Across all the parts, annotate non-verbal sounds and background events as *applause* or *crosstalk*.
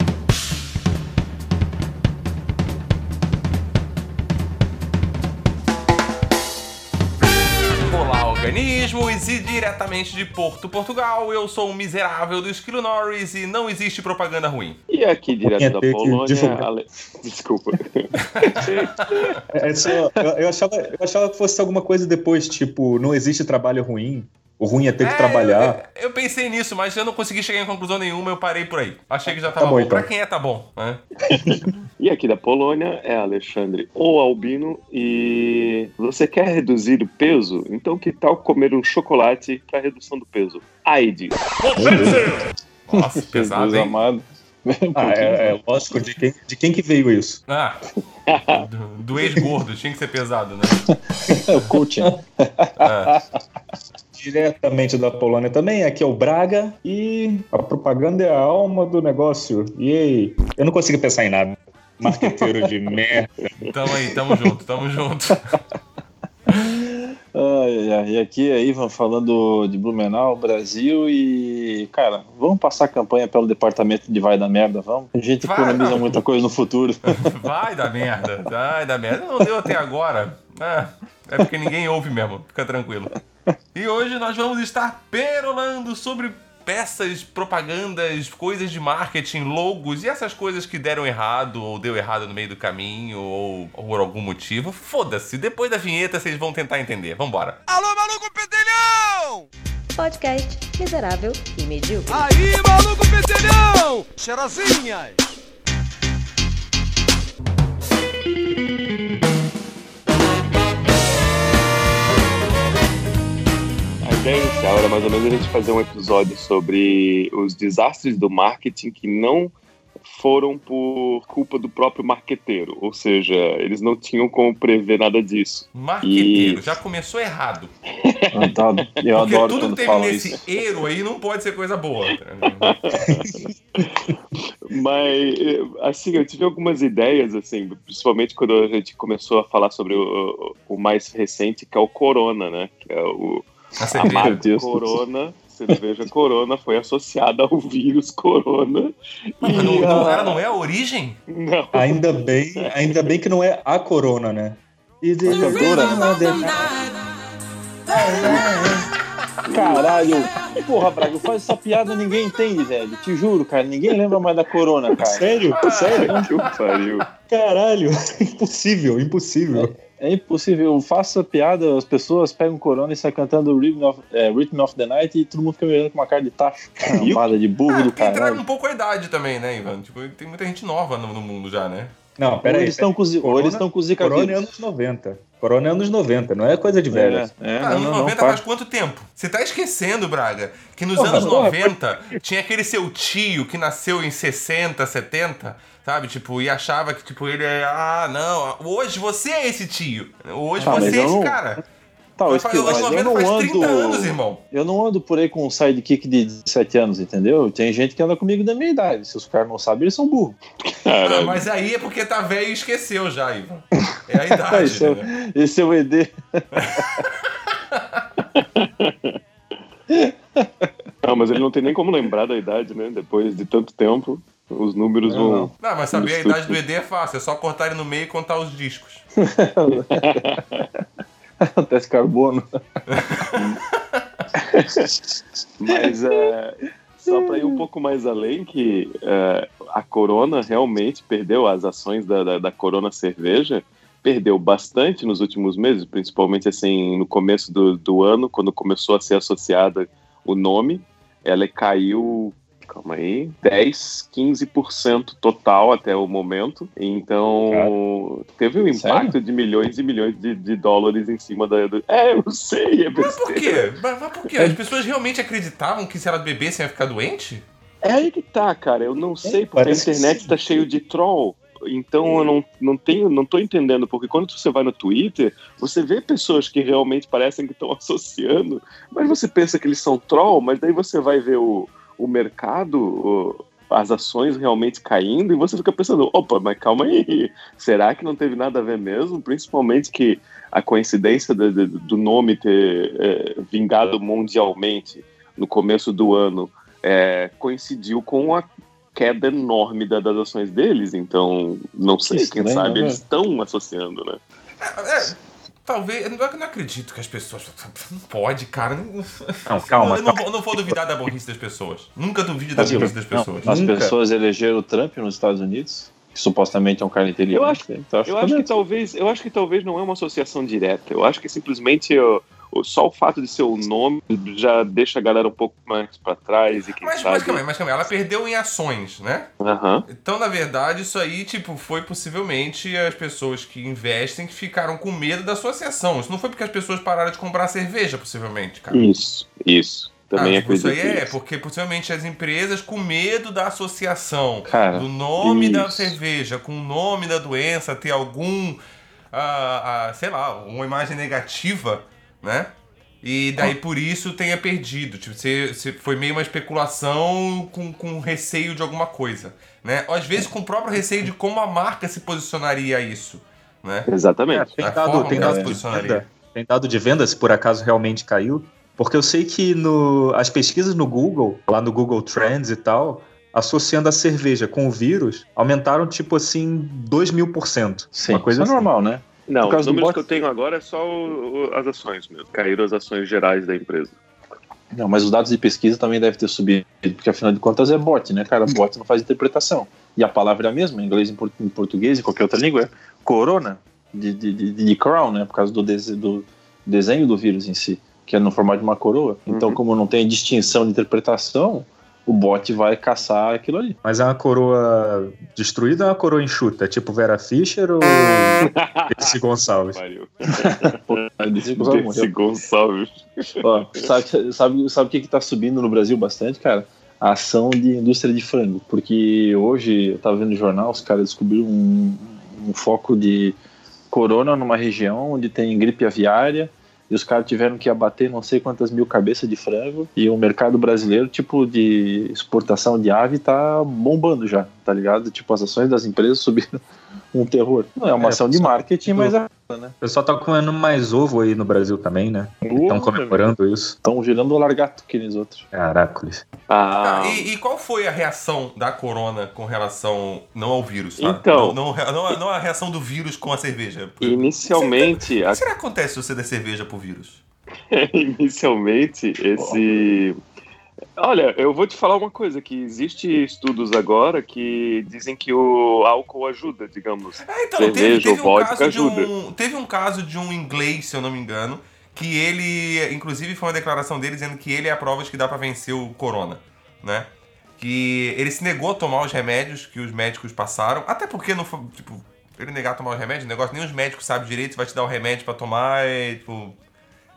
Olá, organismos, e diretamente de Porto, Portugal, eu sou o miserável do Esquilo Norris e não existe propaganda ruim. E aqui direto da ter que Polônia. divulgar. Ale- Desculpa. *laughs* É só, eu, eu achava, eu achava que fosse alguma coisa depois, tipo, não existe trabalho ruim. O ruim é ter que É, trabalhar. Eu, eu pensei nisso, mas eu não consegui chegar em conclusão nenhuma, eu parei por aí. Achei que já Tá tava bom, bom. então. Pra quem é, tá bom. né? *laughs* E aqui da Polônia é Alexandre ou Albino. E você quer reduzir o peso? Então que tal comer um chocolate para redução do peso? AIDS. Nossa, *laughs* pesado, Jesus hein? amado. *laughs* Ah, é, é lógico, de quem, de quem que veio isso? Ah, do, do ex-gordo, tinha que ser pesado, né? É o coaching. Ah, Diretamente da Polônia também, aqui é o Braga e a propaganda é a alma do negócio. E aí, eu não consigo pensar em nada. Marqueteiro de *laughs* merda. tamo aí, tamo junto, tamo junto. *laughs* Ai, ai, e aqui é Ivan falando de Blumenau, Brasil e, cara, vamos passar a campanha pelo departamento de vai da merda, vamos? A gente Vai, economiza não. muita coisa no futuro. *laughs* Vai dar merda, vai dar merda. Não deu até agora. Ah, é porque ninguém ouve mesmo, fica tranquilo. E hoje nós vamos estar perolando sobre peças, propagandas, coisas de marketing, logos e essas coisas que deram errado ou deu errado no meio do caminho ou, ou por algum motivo. Foda-se, depois da vinheta vocês vão tentar entender. Vambora. Alô, maluco pedelhão! Podcast miserável e medíocre. Aí, maluco pedelhão! Cheirosinhas! A ideia inicial era mais ou menos a gente fazer um episódio sobre os desastres do marketing que não foram por culpa do próprio marqueteiro. Ou seja, eles não tinham como prever nada disso. Marqueteiro, E- já começou errado. Eu, tá- eu Porque adoro tudo quando que teve nesse isso. eiro aí não pode ser coisa boa. *laughs* Mas, assim, eu tive algumas ideias, assim, principalmente quando a gente começou a falar sobre o, o mais recente, que é o Corona, né? Que é o, A Deus. Corona, cerveja Corona, foi associada ao vírus Corona. Mas não, não, a- ela não é a origem? Não. Ainda bem, ainda bem que não é a corona, né? E de- Caralho, porra, Braga, faz essa piada ninguém entende, velho. Te juro, cara, ninguém lembra mais da corona, cara. Sério? Sério? Que pariu. Caralho, *laughs* impossível, impossível. É impossível, eu faço a piada, as pessoas pegam corona e saem cantando Rhythm of, é, Rhythm of the Night e todo mundo fica me olhando com uma cara de tacho. *laughs* Cambada de burro Ah, do porque entraram um pouco a idade também, né, Ivan? Tipo, tem muita gente nova no, no mundo já, né? Não, Ou pera aí. eles estão com, zi- ou Corona- eles estão com zika Corona é anos 90. Corona é anos 90, não é coisa de velho. É, é, Ah, anos não, não, 90 para. faz quanto tempo? Você tá esquecendo, Braga, que nos Porra, anos porra, 90 tinha aquele seu tio que nasceu em 60, 70, sabe? Tipo, e achava que, tipo, ele é. Ah, não, hoje você é esse tio. Hoje Ah, você é esse não- cara. Tá, mas eu 90 não faz ando. 30 anos, irmão. Eu não ando por aí com um sidekick de 17 anos, entendeu? Tem gente que anda comigo da minha idade. Se os caras não sabem, eles são burros. Ah, mas aí é porque tá velho e esqueceu já, Ivan. É a idade, Esse é, né? o- esse é o ED. *laughs* Não, mas ele não tem nem como lembrar da idade, né? Depois de tanto tempo, os números Não, vão. não. Não, mas saber a idade do ED é fácil, é só cortar ele no meio e contar os discos. *laughs* *laughs* Teste carbono. *laughs* Mas é, só para ir um pouco mais além, que é, a Corona realmente perdeu as ações da, da, da Corona Cerveja, perdeu bastante nos últimos meses, principalmente assim no começo do, do ano, quando começou a ser associada o nome, ela caiu, calma aí, 10, 15% total até o momento. Então, teve um impacto de milhões e milhões de, de dólares em cima da. Do... É, eu sei, é Mas por quê? Mas, mas por quê? As pessoas realmente acreditavam que se elas bebessem ia ficar doente? É aí que tá, cara. Eu não sei, porque a internet tá cheio de troll. Então eu não, não tenho, não tô entendendo, porque quando você vai no Twitter, você vê pessoas que realmente parecem que estão *laughs* associando, mas você pensa que eles são troll, mas daí você vai ver o, o mercado, o- as ações realmente caindo e você fica pensando, opa, mas calma aí, será que não teve nada a ver mesmo? Principalmente que a coincidência do, do- do nome ter é, vingado mundialmente no começo do ano é, coincidiu com a queda enorme da- das ações deles, então não sei, Que quem estranho, sabe né? eles estão associando, né? É, talvez. Eu não, eu não acredito que as pessoas. Não pode, cara. Não, *laughs* Não, calma, Eu não, vou- não vou duvidar da burrice das pessoas. Nunca duvide da burrice das não, pessoas. As Nunca. pessoas elegeram o Trump nos Estados Unidos, que supostamente é um cara inteligente. Eu acho- então, Eu acho que talvez, eu acho que talvez não é uma associação direta. Eu acho que simplesmente o- só o fato de ser o nome já deixa a galera um pouco mais pra trás e quem Mas, sabe. mas calma aí, mas calma aí. Ela perdeu em ações, né? Aham. Então, na verdade, isso aí, tipo, foi possivelmente as pessoas que investem que ficaram com medo da associação. Isso não foi porque as pessoas pararam de comprar cerveja, possivelmente, cara. Isso, isso. Também ah, tipo, isso acredito. aí é, nisso. porque possivelmente as empresas com medo da associação, Cara, do nome da isso. cerveja, com o nome da doença, ter algum, ah, ah, sei lá, uma imagem negativa, né? E daí por isso tenha perdido. Tipo, você, você foi meio uma especulação com, com receio de alguma coisa, né? Ou às vezes com o próprio receio de como a marca se posicionaria a isso, né? É, Exatamente. tem A dado, forma tem dado de venda, tem dado de venda se por acaso realmente caiu. Porque eu sei que no, as pesquisas no Google, lá no Google Trends e tal, associando a cerveja com o vírus, aumentaram tipo assim 2 mil por cento. Sim, Uma coisa isso é assim. normal, né? Não, os números que eu tenho agora é só o- o- as ações mesmo. Caíram as ações gerais da empresa. Não, mas os dados de pesquisa também devem ter subido, porque afinal de contas é bot, né, cara? Bot não faz interpretação. E a palavra é a mesma, em inglês, em por- em português e qualquer outra língua, é corona, de, de, de, de crown, né? Por causa do, dese- do desenho do vírus em si, que é no formato de uma coroa. Então, Uhum. como não tem distinção de interpretação, o bot vai caçar aquilo ali. Mas é uma coroa destruída ou é uma coroa enxuta? Tipo Vera Fischer ou *laughs* esse Gonçalves? Pariu. Gonçalves morreu. Gonçalves. Ó, sabe, sabe, sabe o que, que tá subindo no Brasil bastante, cara? A ação de indústria de frango. Porque hoje, eu tava vendo no jornal, os caras descobriram um, um foco de corona numa região onde tem gripe aviária. E os caras tiveram que abater não sei quantas mil cabeças de frango. E o mercado brasileiro, tipo, de exportação de ave, tá bombando já, tá ligado? Tipo, as ações das empresas *laughs* subiram um terror. Não é uma É, ação de marketing, mas é, né? O pessoal tá comendo mais ovo aí no Brasil também, né? Estão comemorando isso. Estão girando o largato que eles outros. Caracoles. Ah, Tá, e, e qual foi a reação da corona com relação não ao vírus, tá? Então. Não, não, não, a- não a reação do vírus com a cerveja. *laughs* inicialmente, O a que será que acontece se você der cerveja pro vírus? *laughs* inicialmente esse Olha, eu vou te falar uma coisa, que existe estudos agora que dizem que o álcool ajuda, digamos. É, então, Cerveja teve, teve, ou um vodka caso de ajuda. um, teve um caso de um inglês, se eu não me engano, que ele, inclusive foi uma declaração dele dizendo que ele é a prova de que dá pra vencer o corona, né? Que ele se negou a tomar os remédios que os médicos passaram, até porque não foi, tipo, ele negar a tomar os remédios, o negócio nem os médicos sabem direito se vai te dar o remédio pra tomar, é, tipo,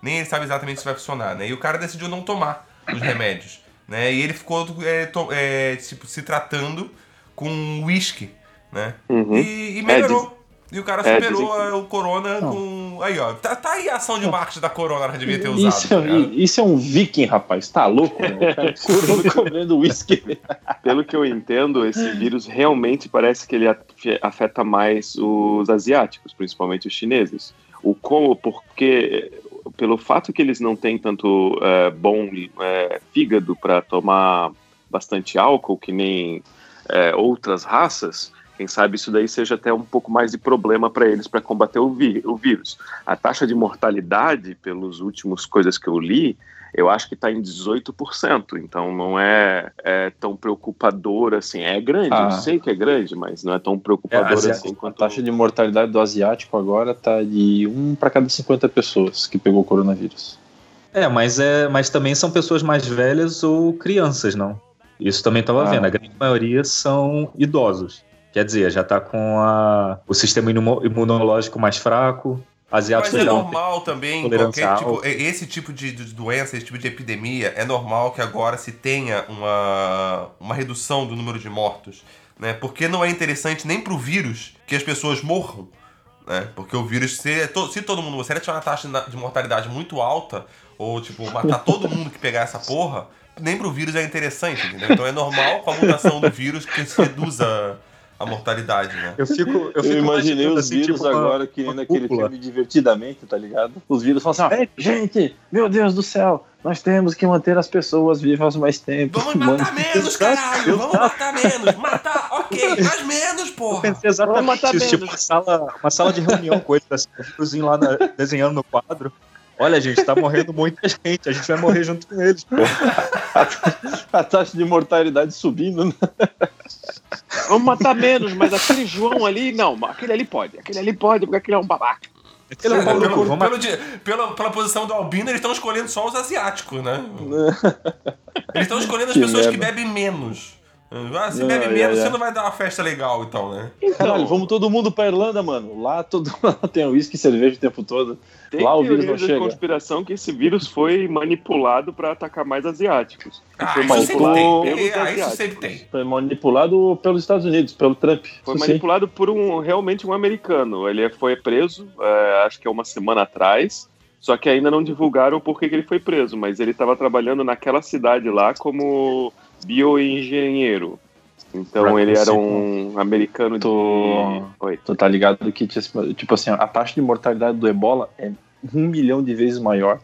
nem ele sabe exatamente se vai funcionar, né? E o cara decidiu não tomar os remédios, né? E ele ficou é, to- é, tipo, se tratando com uísque, né? Uhum. E, e melhorou. E o cara é, superou dizem o Corona com. Aí, ó. Tá, tá aí a ação de marketing da Corona, ela devia ter usado. Isso, tá é, ligado? isso é um viking, rapaz. Tá louco, né? O cara *laughs* curando comendo uísque. Pelo que eu entendo, esse vírus realmente parece que ele afe- afeta mais os asiáticos, principalmente os chineses. O como, porque pelo fato que eles não têm tanto é, bom é, fígado para tomar bastante álcool, que nem é, outras raças, quem sabe isso daí seja até um pouco mais de problema para eles para combater o, vi- o vírus. A taxa de mortalidade, pelas últimas coisas que eu li, eu acho que está em 18%, então não é, é tão preocupador assim. É grande, Ah. eu sei que é grande, mas não é tão preocupador É, assim A quanto. taxa de mortalidade do asiático agora tá de 1 para cada 50 pessoas que pegou o coronavírus. É, mas, é, mas também são pessoas mais velhas ou crianças, não? Isso também estava Ah. vendo. A grande maioria são idosos. Quer dizer, já tá com a, o sistema imuno- imunológico mais fraco. Mas Asiáticos é já não normal também, qualquer, tipo, esse tipo de, de doença, esse tipo de epidemia, é normal que agora se tenha uma, uma redução do número de mortos. Né? Porque não é interessante nem pro vírus que as pessoas morram. Né? Porque o vírus, se, to- se todo mundo, se ele tiver uma taxa de mortalidade muito alta, ou tipo, matar *laughs* todo mundo que pegar essa porra, nem pro vírus é interessante, entendeu? Então é normal com a mutação do vírus que se reduza a mortalidade, né? Eu fico, eu Eu, fico imaginei imaginando, os assim, vírus tipo, uma- agora que nem uma naquele cúpula. filme Divertidamente, tá ligado? Os vírus falam assim, ó, gente, meu Deus do céu, nós temos que manter as pessoas vivas mais tempo. Vamos *laughs* matar Mano, menos, caralho! Vamos matar menos! Matar, ok, *laughs* mas menos, Eu porra! pensei exatamente Vamos matar isso, tipo menos. uma sala, uma sala de reunião com eles, assim, Viruzinho lá na- desenhando no quadro. Olha, gente, tá morrendo muita gente, a gente vai morrer junto com eles. pô. *laughs* A taxa de mortalidade subindo, né? Vamos matar menos, mas aquele João ali, não, aquele ali pode. Aquele ali pode, porque aquele é um babaca. É Pelo- pelo- pelo di- pela, pela posição do Albino, eles estão escolhendo só os asiáticos, né? *laughs* Eles estão escolhendo as Que pessoas que merda. bebem menos. Ah, se bebe ai, menos, ai. você não vai dar uma festa legal, então, né? Caralho, vamos todo mundo pra Irlanda, mano. Lá todo *laughs* lá tem uísque e cerveja o tempo todo. Tem Lá o vírus não chega. conspiração que esse vírus foi manipulado para atacar mais asiáticos. Ah, foi isso sempre tem. É, ah, isso sempre tem. Foi manipulado pelos Estados Unidos, pelo Trump. Foi Isso sim. manipulado por um realmente um americano. Ele foi preso, é, acho que é uma semana atrás. Só que ainda não divulgaram por que que ele foi preso, mas ele estava trabalhando naquela cidade lá como bioengenheiro. Então ele era um americano de. Tô- Oi. Tu tá ligado que, tipo assim, a taxa de mortalidade do ebola é um milhão de vezes maior.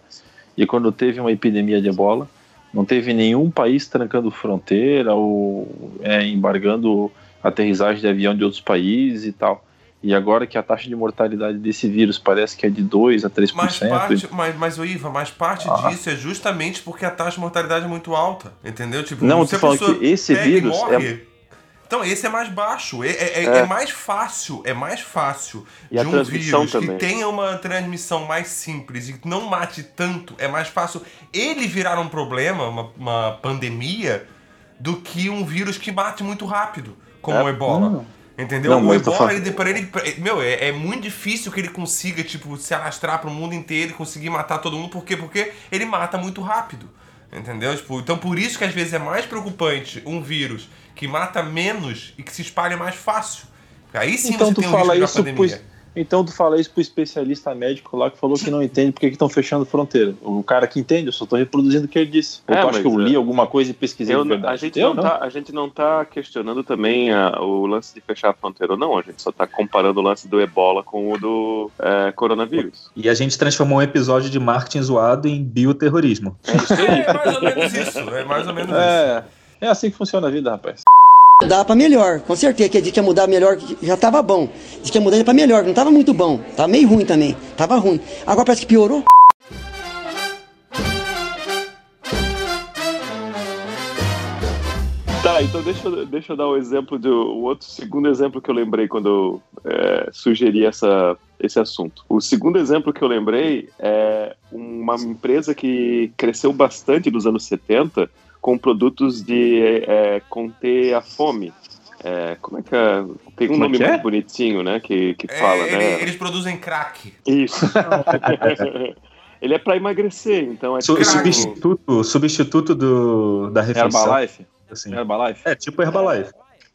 E quando teve uma epidemia de ebola, não teve nenhum país trancando fronteira ou é, embargando aterrissagem de avião de outros países e tal. E agora que a taxa de mortalidade desse vírus parece que é de 2 a 3%. Mas parte, mas, mas o Iva, mas parte Ah. disso é justamente porque a taxa de mortalidade é muito alta, entendeu? Tipo, Não, se a pessoa que esse vírus morre, Então, esse é mais baixo. É, é- é- É. é mais fácil, é mais fácil E de um vírus também. que tenha uma transmissão mais simples e que não mate tanto, é mais fácil ele virar um problema, uma, uma pandemia, do que um vírus que mate muito rápido, como É. o ebola. Não. Entendeu? Não, o falando- ele, pra ele, pra- meu, é, é muito difícil que ele consiga, tipo, se alastrar pro mundo inteiro e conseguir matar todo mundo. Por quê? Porque ele mata muito rápido. Entendeu? Tipo, então por isso que às vezes é mais preocupante um vírus que mata menos e que se espalha mais fácil. Aí sim Então você tu tem um fala risco isso pandemia. Então tu fala isso pro especialista médico lá que falou que não entende porque que estão fechando fronteira. O cara que entende, eu só tô reproduzindo o que ele disse. Ou É, tu acha que eu é, li alguma coisa e pesquisei Eu- de verdade? a, gente Eu não Tá, a gente não tá questionando também a- o lance de fechar a fronteira ou não, a gente só tá comparando o lance do ebola com o do é, coronavírus. E a gente transformou um episódio de marketing zoado em bioterrorismo. É isso aí. É mais ou menos isso. É mais ou menos isso. É, é assim que funciona a vida, rapaz. Mudar pra melhor, com certeza. Que disse que ia mudar melhor, já tava bom. Disse que ia mudar pra melhor, não tava muito bom. Tava meio ruim também. Tava ruim. Agora parece que piorou. Tá, então deixa, eu- deixa eu dar o exemplo de o outro segundo exemplo que eu lembrei quando eu é, sugeri essa, esse assunto. O segundo exemplo que eu lembrei é uma empresa que cresceu bastante nos anos 70 com produtos de é, conter a fome. É, como é que é? Tem um Como é nome que é? muito bonitinho, né? Que, que É, fala, ele- né? Eles produzem crack. Isso. *laughs* Ele é para emagrecer, então é Su- tipo- substituto, substituto do, da refeição. Herbalife? Assim. Herbalife? É, tipo Herbalife.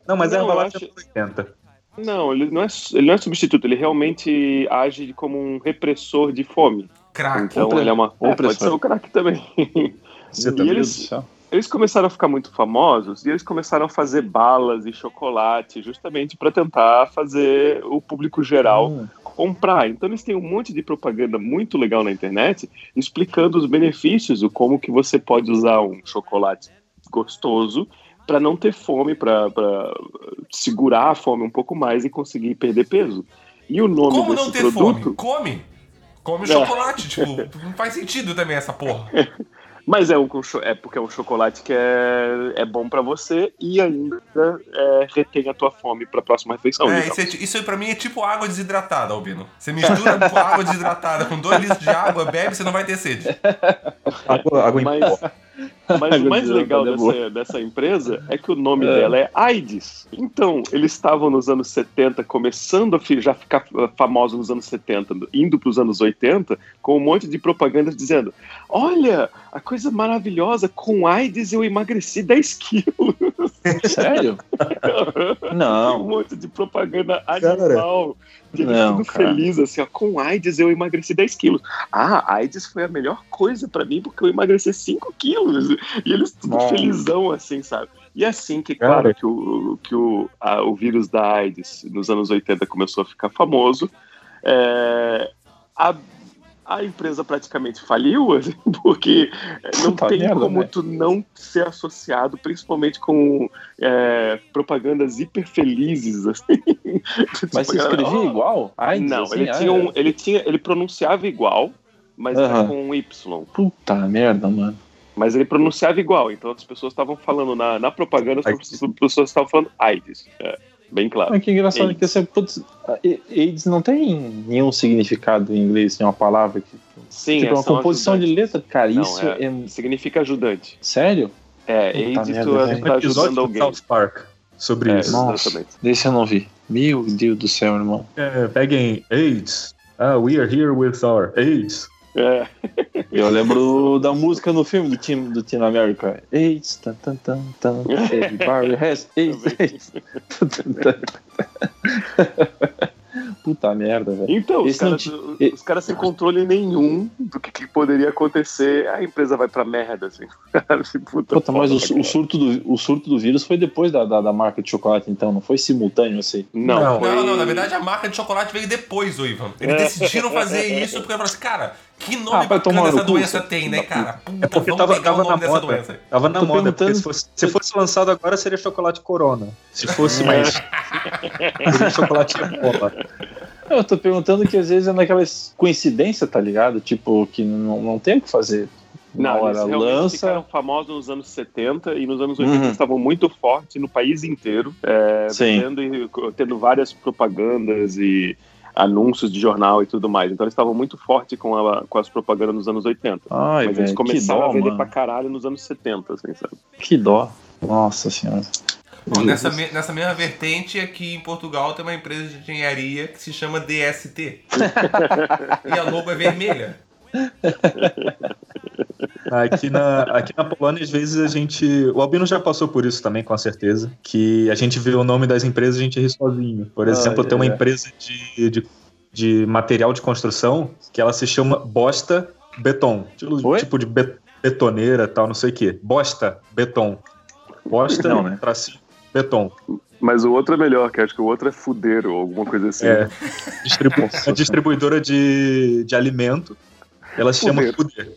Não, mas Não, Herbalife acho- é 80. Não, ele não, é, ele não é substituto, ele realmente age como um repressor de fome. Crack. Então ele é uma. É, pode ser o crack também. Você E tá eles- Deus do céu. Eles começaram a ficar muito famosos e eles começaram a fazer balas e chocolate justamente para tentar fazer o público geral Hum. comprar. Então eles têm um monte de propaganda muito legal na internet explicando os benefícios, o como que você pode usar um chocolate gostoso para não ter fome, para segurar a fome um pouco mais e conseguir perder peso. E o nome Como desse não ter produto, fome? Come. Come É. chocolate, tipo, não faz sentido também essa porra. *laughs* mas é, um, é porque é um chocolate que é, é bom para você e ainda é, retém a tua fome para a próxima refeição. É, digamos. isso, é, isso aí pra mim é tipo água desidratada, Albino. Você mistura com *laughs* água desidratada com dois litros de água, bebe, você não vai ter sede. Água, água em Mas, pó. Mas *laughs* o mais legal dessa, dessa empresa é que o nome É. dela é AIDS. Então, eles estavam nos anos 70, começando a já ficar uh, famosos nos anos 70, indo para os anos 80, com um monte de propagandas dizendo: Olha, a coisa maravilhosa, com AIDS eu emagreci 10 quilos. *laughs* Sério? um Não. monte de propaganda animal. De Não, cara. feliz, assim, ó, com AIDS eu emagreci 10 quilos. Ah, AIDS foi a melhor coisa pra mim porque eu emagreci 5 quilos. E eles tudo Nossa. felizão, assim, sabe? E assim que, claro, que, o, que o, a- o vírus da AIDS nos anos 80 começou a ficar famoso, é, a, a empresa praticamente faliu, *laughs* assim, porque não Puta tem como né? tu não ser associado, principalmente com é, propagandas hiper felizes, *laughs* assim. Mas Tipo, a galera, escrevia "Oh, igual? AIDS, Não, assim? ele, Ah, tinha um, é. ele tinha, ele pronunciava igual, mas era Aham. com um Y. Puta merda, mano. Mas ele pronunciava igual, então as pessoas estavam falando na, na propaganda, as AIDS. pessoas- as pessoas estavam falando AIDS. É, bem claro. Mas que engraçado AIDS. que você, putz, AIDS não tem nenhum significado em inglês, nenhuma palavra que. Sim, tipo, é uma composição de ajudantes. letra, cara, Não, isso é- é... Significa ajudante. Sério? É, Puta AIDS merda, tu velho. tá Um ajudando alguém. South Park sobre É, isso. Nossa. Desse eu não vi. Meu Deus do céu, irmão. É, peguem AIDS. Ah, we are here with our AIDS. É, *laughs* Eu lembro da música no filme do Team, do Team America. AIDS, tan, tan, tan, tan. Everybody has tan. Puta merda, velho. Então, os Esse caras, os- sem controle nenhum do que, que poderia acontecer, a empresa vai pra merda, assim. *laughs* Puta, Puta, mas o, o surto do, o surto do vírus foi depois da, da, da marca de chocolate, então, não foi simultâneo assim. Não, Não, foi... Não, não, na verdade a marca de chocolate veio depois, ô Ivan. Eles decidiram fazer *laughs* isso porque falaram assim, cara, que nome Ah, bacana essa doença tem, né, cara? Puta, É porque vamos tava, pegar tava o na nome dessa moda. doença. Tava na Tô moda, perguntando- se fosse, se fosse lançado agora seria chocolate Corona. Se fosse mais. *laughs* seria chocolate Cola. Eu tô perguntando que às vezes é naquelas coincidências, tá ligado? Tipo, que não, não tem o que fazer. Na Não, hora eles realmente lança. ficaram famosos nos anos 70 e nos anos 80 Uhum. estavam muito fortes no país inteiro, é, Sim. tendo, tendo várias propagandas e anúncios de jornal e tudo mais. Então eles estavam muito fortes com, a- com as propagandas nos anos 80. Ai, Mas eles velho, que começaram dó, a vender mano. pra caralho nos anos 70, assim, sabe? Que dó. Nossa senhora. Bom, nessa, me- nessa mesma vertente, aqui em Portugal tem uma empresa de engenharia que se chama DST. *laughs* e a logo é vermelha. *laughs* Aqui na, aqui na Polônia, às vezes a gente. O Albino já passou por isso também, com certeza. Que a gente vê o nome das empresas e a gente ri sozinho. Por exemplo, Ah, tem uma é. empresa de, de, de material de construção que ela se chama Bosta Beton. Tipo, Oi? tipo de be- betoneira tal, não sei o quê. Bosta Beton. Bosta Não, né? tracinho, beton. Mas o outro é melhor, que acho que o outro é fudeiro ou alguma coisa assim. É. *laughs* Distribu a distribuidora de, de alimento. Ela se chama Fuder.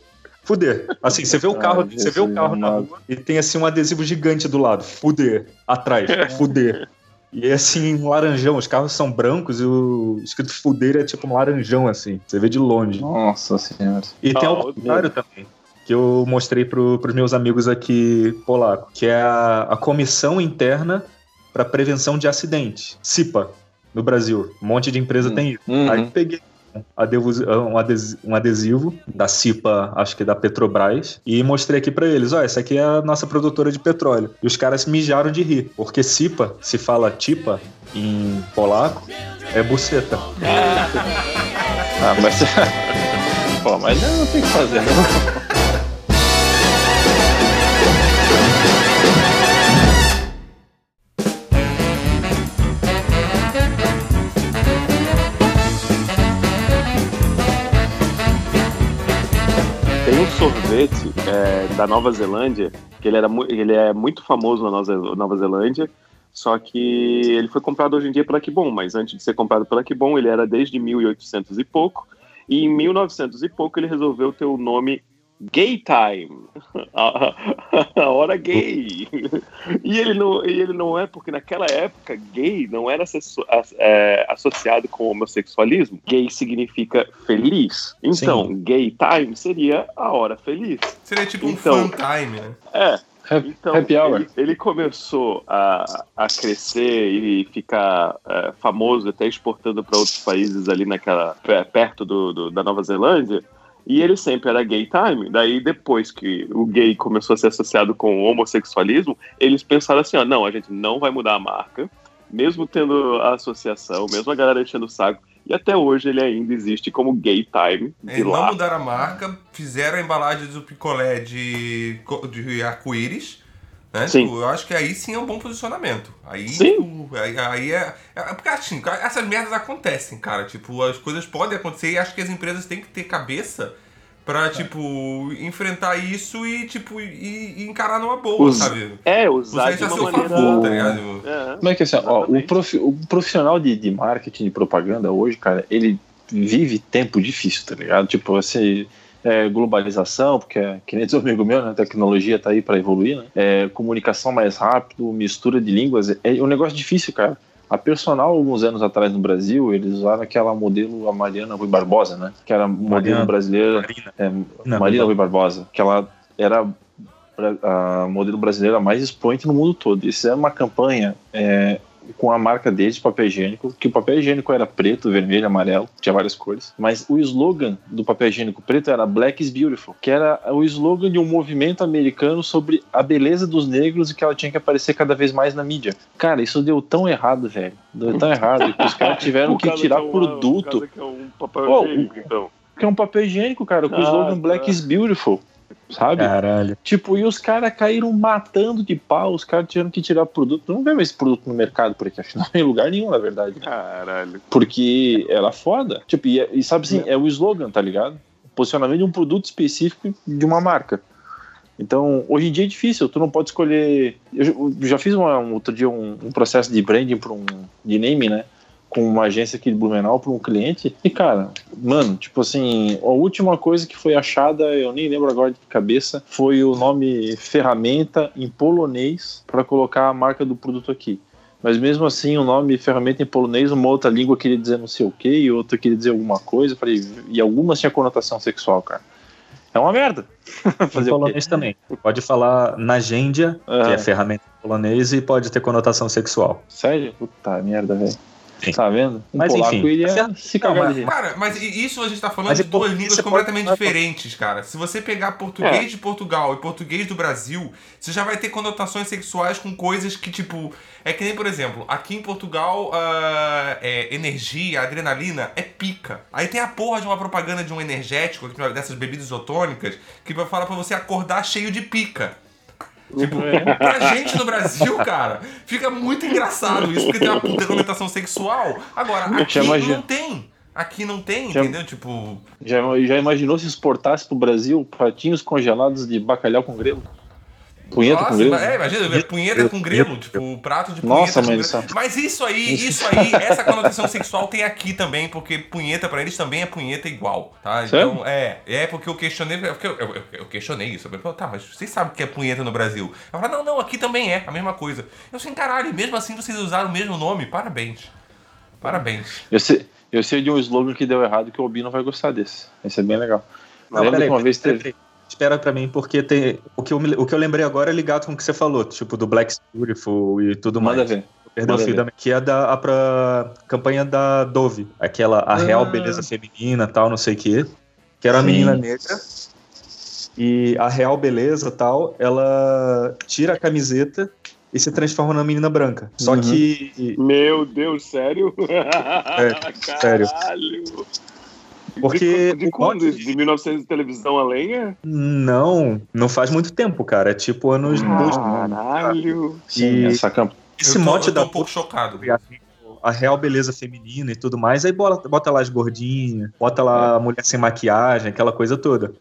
Fuder. Assim, você vê o carro, Ah, você vê o carro na rua e tem assim um adesivo gigante do lado. Fuder. Atrás. Fuder. E é assim, um laranjão. Os carros são brancos e o escrito fuder é tipo um laranjão, assim. Você vê de longe. Nossa senhora. E tem Ah, ao contrário também. Que eu mostrei pro, pros meus amigos aqui polacos, que é a, a Comissão Interna para Prevenção de Acidentes, CIPA, no Brasil. Um monte de empresa Hum. tem isso. Uhum. Aí peguei um adesivo, um adesi- adesivo da CIPA, acho que da Petrobras, e mostrei aqui pra eles, ó, essa aqui é a nossa produtora de petróleo. E os caras mijaram de rir, porque CIPA, se fala TIPA em polaco, é buceta. *laughs* Ah, mas. *laughs* Pô, mas não tem que fazer, não. Sorvete é, da Nova Zelândia, que ele, era ele é muito famoso na Nova, Nova Zelândia, só que ele foi comprado hoje em dia pela Kibon, mas antes de ser comprado pela Kibon, ele era desde 1800 e pouco, e em 1900 e pouco ele resolveu ter o nome Gay Time, *laughs* a, a hora gay. E ele, não, e ele não é, porque naquela época gay não era é, associado com homossexualismo. Gay significa feliz. Então, gay time seria a hora feliz. Seria tipo um Então. fun time, né? É, Happy, então, happy hour. Ele, ele começou a, a crescer e ficar é, famoso, até exportando para outros países ali naquela pe- perto do, do- da Nova Zelândia. E ele sempre era gay time. Daí, depois que o gay começou a ser associado com o homossexualismo, eles pensaram assim: ó, não, a gente não vai mudar a marca, mesmo tendo a associação, mesmo a galera enchendo o saco. E até hoje ele ainda existe como gay time Eles não lá. mudaram a marca, fizeram a embalagem do picolé de, de arco-íris. Né? Sim. Tipo, eu acho que aí sim é um bom posicionamento. Aí, Sim. aí, aí é, é. Porque assim, essas merdas acontecem, cara. Tipo, as coisas podem acontecer e acho que as empresas têm que ter cabeça pra, tipo, enfrentar isso e, tipo, e, e encarar numa boa, Us- sabe? É, Usar isso de a seu maneira. favor, tá ligado? É. Como é que é assim, ó, o, profi- o profissional de, de marketing e propaganda hoje, cara, ele vive tempo difícil, tá ligado? Tipo, assim, é, globalização, porque é, que nem diz o amigo meu, né? A tecnologia tá aí para evoluir, né? É, comunicação mais rápido, mistura de línguas, é um negócio difícil, cara. A Personal, alguns anos atrás no Brasil, eles usaram aquela modelo, a Mariana Rui Barbosa, né? Que era modelo Mariana. brasileira. Marina. É, Não, Marina. Rui Barbosa, que ela era a modelo brasileira mais expoente no mundo todo. Isso era uma campanha é, com a marca deles de papel higiênico, que o papel higiênico era preto, vermelho, amarelo, tinha várias cores. Mas o slogan do papel higiênico preto era Black is Beautiful, que era o slogan de um movimento americano sobre a beleza dos negros e que ela tinha que aparecer cada vez mais na mídia. Cara, isso deu tão errado, velho. Deu tão errado que os caras tiveram *laughs* que tirar que é uma- produto. que é um papel higiênico, então. Que é um papel higiênico, cara, com o Ah, slogan Black tá. is Beautiful. Sabe? Caralho. Tipo, e os caras caíram matando de pau, os caras tiveram que tirar produto. Não vê mais esse produto no mercado por aqui, acho que não é *laughs* em lugar nenhum, na verdade. Caralho. Porque era foda. Tipo, e, e sabe assim, é o slogan, tá ligado? O posicionamento de um produto específico de uma marca. Então, hoje em dia é difícil, tu não pode escolher. Eu já- eu já fiz uma- um, outro dia um, um processo de branding para um de name, né? Com uma agência aqui de Blumenau para um cliente. E, cara, mano, tipo assim, a última coisa que foi achada, eu nem lembro agora de cabeça, foi o nome ferramenta em polonês para colocar a marca do produto aqui. Mas mesmo assim, o nome ferramenta em polonês, uma outra língua queria dizer não sei o que, e outra queria dizer alguma coisa. Falei, e algumas tinham conotação sexual, cara. É uma merda. *laughs* Fazer em quê? polonês também. Pode falar Nagendia, que Ah. é ferramenta em polonês, e pode ter conotação sexual. Sério? Puta merda, velho. Sim. Tá vendo? Um Mas, polaco enfim. iria Certo. se cagar de. Cara, mas isso a gente tá falando Mas de é duas línguas você completamente pode- diferentes, cara. Se você pegar português É. de Portugal e português do Brasil, você já vai ter conotações sexuais com coisas que, tipo. É que nem, por exemplo, aqui em Portugal, ah, é, energia, adrenalina é pica. Aí tem a porra de uma propaganda de um energético, dessas bebidas isotônicas, que vai falar pra você acordar cheio de pica. Tipo, pra gente no Brasil, cara, fica muito engraçado isso, porque tem uma puta conotação sexual. Agora, aqui imagino. não tem. Aqui não tem, Já- entendeu? Tipo, Já, já imaginou se exportasse pro Brasil pratinhos congelados de bacalhau com grelo? Punheta Nossa, com grelo? é, imagina, punheta com grelo, tipo, prato de punheta Nossa, com mãe céu. Mas isso aí, isso aí, *laughs* essa conotação sexual tem aqui também, porque punheta pra eles também é punheta igual, tá? Sério? Então, é, é porque eu questionei, é porque eu, eu, eu- eu questionei isso. Eu falei, tá, mas vocês sabem o que é punheta no Brasil? Eu falei, não, não, aqui também é, a mesma coisa. Eu assim, caralho, e mesmo assim vocês usaram o mesmo nome, parabéns. Parabéns. Eu sei, eu sei de um slogan que deu errado que o Obi não vai gostar desse. Esse é bem legal. Não, Lembra peraí, que uma vez teve. peraí. Espera pra mim, porque tem, o, que eu, o que eu lembrei agora é ligado com o que você falou, tipo, do Black Beautiful e tudo Manda mais. ver. Perdeu o Manda fio ver. da que é da a pra campanha da Dove, aquela a real Ah. beleza feminina, tal, não sei o quê, que era uma Sim. menina negra. E a real beleza, tal, ela tira a camiseta e se transforma numa menina branca. Só Uhum. que Meu Deus, sério? *laughs* sério. Porque De o quando? De 1900 de televisão a lenha? não, não faz muito tempo, cara, é tipo anos 2000. Caralho. Sim, E- essa campanha. Esse eu tô, mote eu tô da um pouco chocado. a real beleza feminina e tudo mais, aí bota, bota lá as gordinhas, bota lá a mulher sem maquiagem, aquela coisa toda.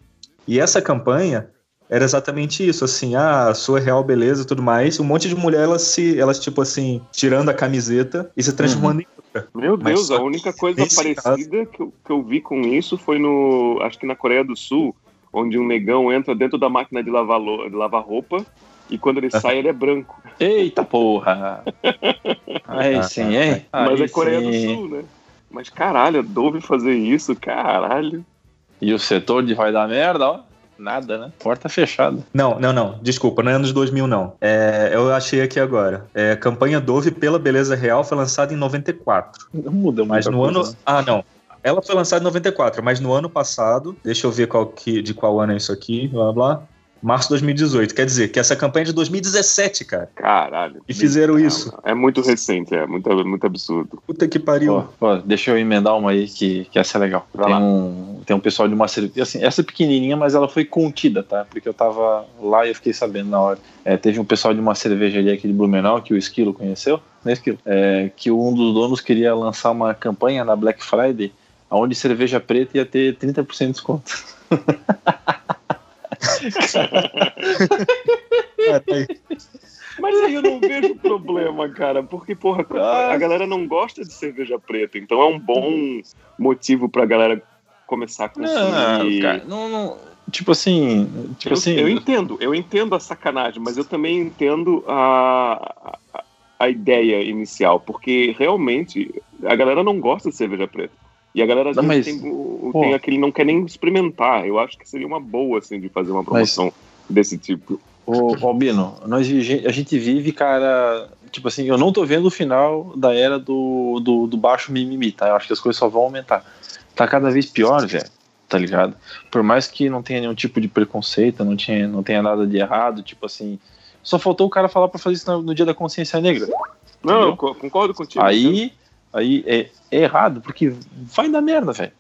E essa campanha era exatamente isso, assim, ah, a sua real beleza e tudo mais. Um monte de mulher, elas se, elas tipo assim, tirando a camiseta e se transformando em outra. Meu Mas Deus, a única coisa parecida que, eu, que eu vi com isso foi no. Acho que na Coreia do Sul, onde um negão entra dentro da máquina de lavar, lo- de lavar roupa e quando ele *laughs* sai ele é branco. Eita porra! *laughs* Aí sim, hein? Mas Aí é Coreia do sim. Sul, né? Mas caralho, a Dove fazer isso, caralho. E o setor de vai dar merda, ó. Nada, né? Porta fechada. Não, não, não, desculpa, não é anos 2000 não. É, eu achei aqui agora. É, campanha Dove pela beleza real foi lançada em 94. Não muda Mas no coisa, ano. né? Ah, não. Ela foi lançada em 94, mas no ano passado, deixa eu ver qual que, de qual ano é isso aqui, blá blá. Março de 2018. Quer dizer, que essa campanha é de 2017, cara. Caralho. E fizeram isso. É muito recente, é muito, muito absurdo. Puta que pariu. Ó, ó, deixa eu emendar uma aí que, que essa é legal. Vai Tem lá. um, tem um pessoal de uma cerveja. Assim, essa é pequenininha, mas ela foi contida, tá? Porque eu tava lá e eu fiquei sabendo na hora. É, teve um pessoal de uma cervejaria aqui de Blumenau que o Esquilo conheceu, né, Esquilo? É, que um dos donos queria lançar uma campanha na Black Friday onde cerveja preta ia ter 30% de desconto. *laughs* Ah. *laughs* Mas aí eu não vejo problema, cara, porque, porra, Ah. a galera não gosta de cerveja preta, então é um bom motivo pra galera começar a Não, consumir. cara, não, não- Tipo assim. Tipo eu, assim. eu entendo, eu entendo a sacanagem, mas eu também entendo a, a, a ideia inicial, porque realmente a galera não gosta de cerveja preta. E a galera às Não, vezes mas, tem, o- tem aquele não quer nem experimentar. Eu acho que seria uma boa, assim, de fazer uma promoção desse tipo. Ô, ô Bino, nós, a gente vive, cara. Tipo assim, eu não tô vendo o final da era do, do, do baixo mimimi, tá? Eu acho que as coisas só vão aumentar. Tá cada vez pior, velho. Tá ligado? Por mais que não tenha nenhum tipo de preconceito, não, tinha, não tenha nada de errado, tipo assim. Só faltou o cara falar pra fazer isso no, no dia da consciência negra. Não, Entendeu? eu co- concordo contigo. Aí, aí é, é errado, porque vai dar merda, velho.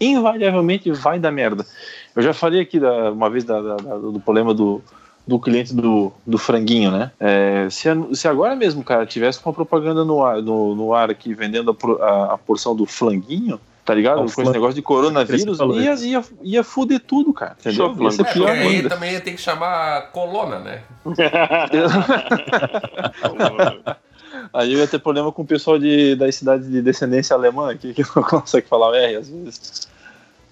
Invariavelmente vai dar merda. Eu já falei aqui da- uma vez da- da- da- do problema do, do cliente do, do franguinho, né? É, se, a- se agora mesmo, cara, tivesse uma propaganda no ar, no, no ar aqui vendendo a, a- a porção do flanguinho, tá ligado? Com esse negócio de coronavírus, ia, ia, ia fuder tudo, cara. Entendeu? Ia ser É, pior aí ainda. também ia ter que chamar colona, né? *laughs* *laughs* *laughs* Aí eu ia ter problema com o pessoal de, das cidades de descendência alemã aqui, que não *laughs* consegue falar o R às vezes.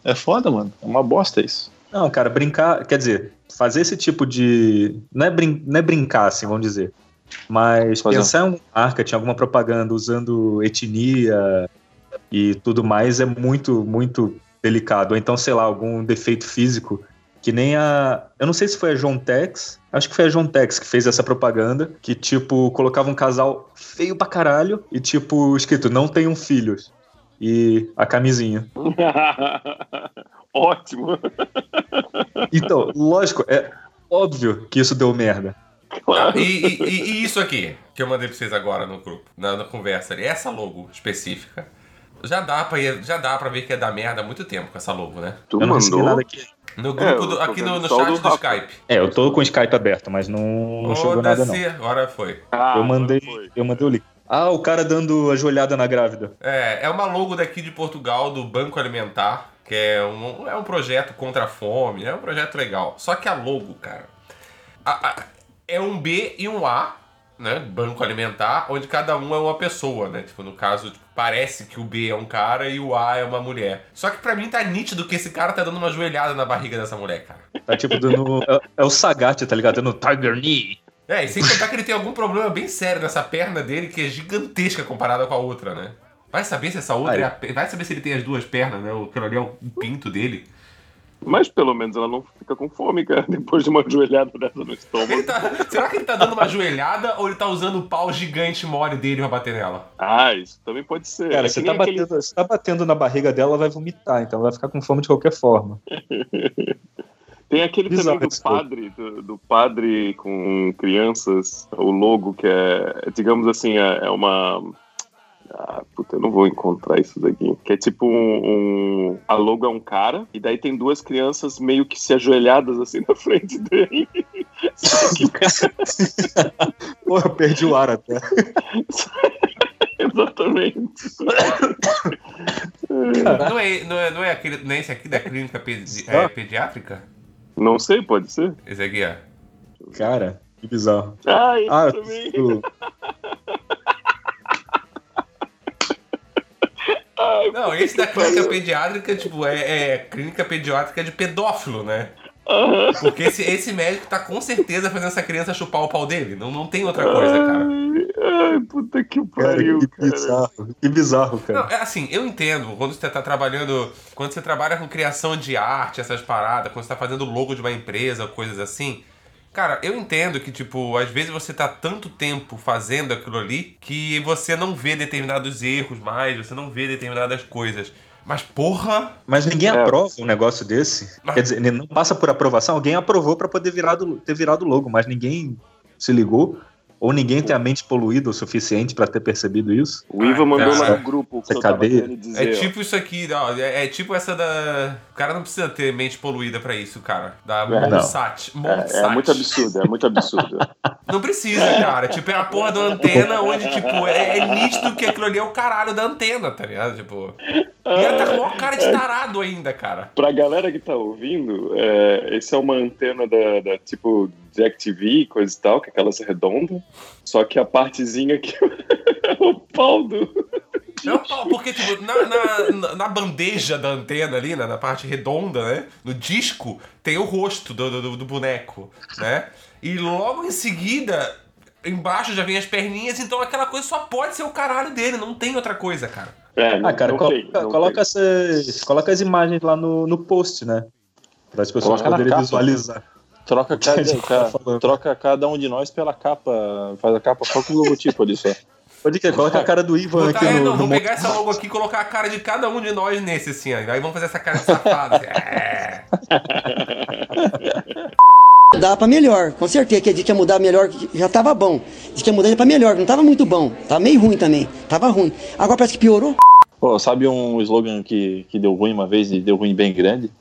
É foda, mano. É uma bosta isso. Não, cara, brincar, quer dizer, fazer esse tipo de. Não é, brin... não é brincar, assim, vamos dizer. Mas Fazer um- pensar em um marketing, alguma propaganda usando etnia e tudo mais é muito, muito delicado. Ou então, sei lá, algum defeito físico. Que nem a. Eu não sei se foi a John Tex. Acho que foi a John Tex que fez essa propaganda. Que, tipo, colocava um casal feio pra caralho e, tipo, escrito: não tenham filhos. E a camisinha. *laughs* Ótimo. Então, lógico, é óbvio que isso deu merda. E, e- e- e isso aqui, que eu mandei pra vocês agora no grupo, na, na conversa ali, essa logo específica, já dá, pra, ir- já dá pra ver que é da merda há muito tempo com essa logo, né? Tu eu mandou. nada aqui. No É, grupo, eu do- aqui no, no chat do do. Skype. É, eu tô com o Skype aberto, mas não, não chegou nada, não. Foda-se, agora foi. Ah, Eu mandei, foi. eu mandei o link. Ah, o cara dando a joelhada na grávida. É, é uma logo daqui de Portugal, do Banco Alimentar, que é um, é um projeto contra a fome, é um projeto legal. Só que a logo, cara, a- a- é um B e um A, né? Banco Alimentar, onde cada um é uma pessoa, né? Tipo, no caso, tipo, parece que o B é um cara e o A é uma mulher. Só que pra mim tá nítido que esse cara tá dando uma joelhada na barriga dessa mulher, cara. Tá tipo dando. é, é o Sagat, tá ligado? Dando Tiger Knee. É, e sem contar que ele tem algum problema bem sério nessa perna dele, que é gigantesca comparada com a outra, né? Vai saber se essa outra Aí. é a Vai saber se ele tem as duas pernas, né? O- Aquilo ali é o pinto dele. Mas pelo menos ela não fica com fome, cara, *laughs* depois de uma joelhada dessa no estômago. tá- será que ele tá dando uma joelhada ou ele tá usando o pau gigante mole dele pra bater nela? Ah, isso também pode ser. Cara, É você tá, aquele- batendo, você tá batendo na barriga dela, ela vai vomitar, então ela vai ficar com fome de qualquer forma. *laughs* Tem aquele Bizarro também do padre, do, do padre com crianças, o logo que é, digamos assim, é, é uma. Ah, puta, eu não vou encontrar isso daqui. Que é tipo um, um- A logo é um cara, e daí tem duas crianças meio que se ajoelhadas assim *laughs* na frente dele. Só que- Pô, eu perdi o ar até. *laughs* Exatamente. Não é, não é, não é, aquele, não é esse aqui da clínica pedi- é, pediátrica? Não sei, pode ser. Esse aqui, ó. Cara, que bizarro. Ah, isso Ah, também. eu- Ai, Não, esse da clínica pediátrica, tipo, é, é clínica pediátrica de pedófilo, né? aham. Porque esse, esse médico tá com certeza fazendo essa criança chupar o pau dele. Não, não tem outra coisa, cara. Ai, ai, puta que Cara, pariu, que cara. bizarro. Que bizarro, cara. Não, é assim, eu entendo quando você tá trabalhando. Quando você trabalha com criação de arte, essas paradas, quando você tá fazendo logo de uma empresa, coisas assim. Cara, eu entendo que, tipo, às vezes você tá tanto tempo fazendo aquilo ali que você não vê determinados erros mais, você não vê determinadas coisas. Mas, porra! Mas ninguém É. aprova um negócio desse. Mas- Quer dizer, ele não passa por aprovação. Alguém aprovou pra poder virar do- ter virado logo, mas ninguém se ligou. Ou ninguém tem a mente poluída o suficiente pra ter percebido isso. O Iva mandou cara. lá no grupo que eu cadeia. dizer. É ó. tipo isso aqui, ó, é, é tipo essa da. O cara não precisa ter mente poluída pra isso, cara. Da É. Monsat. É, Monsat. é muito absurdo, é muito absurdo. *laughs* Não precisa, cara. Tipo, é a porra da antena onde, tipo, é, é nítido que aquilo ali é o caralho da antena, tá ligado? Tipo. E ela tá com uma cara de tarado ainda, cara. Pra galera que tá ouvindo, é, esse é uma antena da, da tipo DirecTV, coisa e tal, que é aquelas redonda. Só que a partezinha aqui é *laughs* o pau do. Não, porque tipo, na, na, na bandeja da antena ali, na, na parte redonda, né? No disco, tem o rosto do, do, do boneco, né? E logo em seguida, embaixo já vem as perninhas, então aquela coisa só pode ser o caralho dele, não tem outra coisa, cara. É, não, Ah, cara, não colo- tem, não coloca, tem. essas, coloca as imagens lá no, no post, né? Para as pessoas Coloca poderem visualizar. Troca a cada, tá troca cada um de nós pela capa. Faz a capa só com o logotipo ali só. Pode que coloca a cara do Ivan Botar, aqui é, no, não, no pegar essa logo aqui e colocar a cara de cada um de nós nesse, assim, ó. Aí vamos fazer essa cara de safado. assim, é. *laughs* Dá pra melhor, com certeza que a gente ia mudar melhor, já tava bom. Diz que ia mudar pra melhor, não tava muito bom. Tava meio ruim também, tava ruim. Agora parece que piorou. Pô, sabe um slogan que, que deu ruim uma vez e deu ruim bem grande?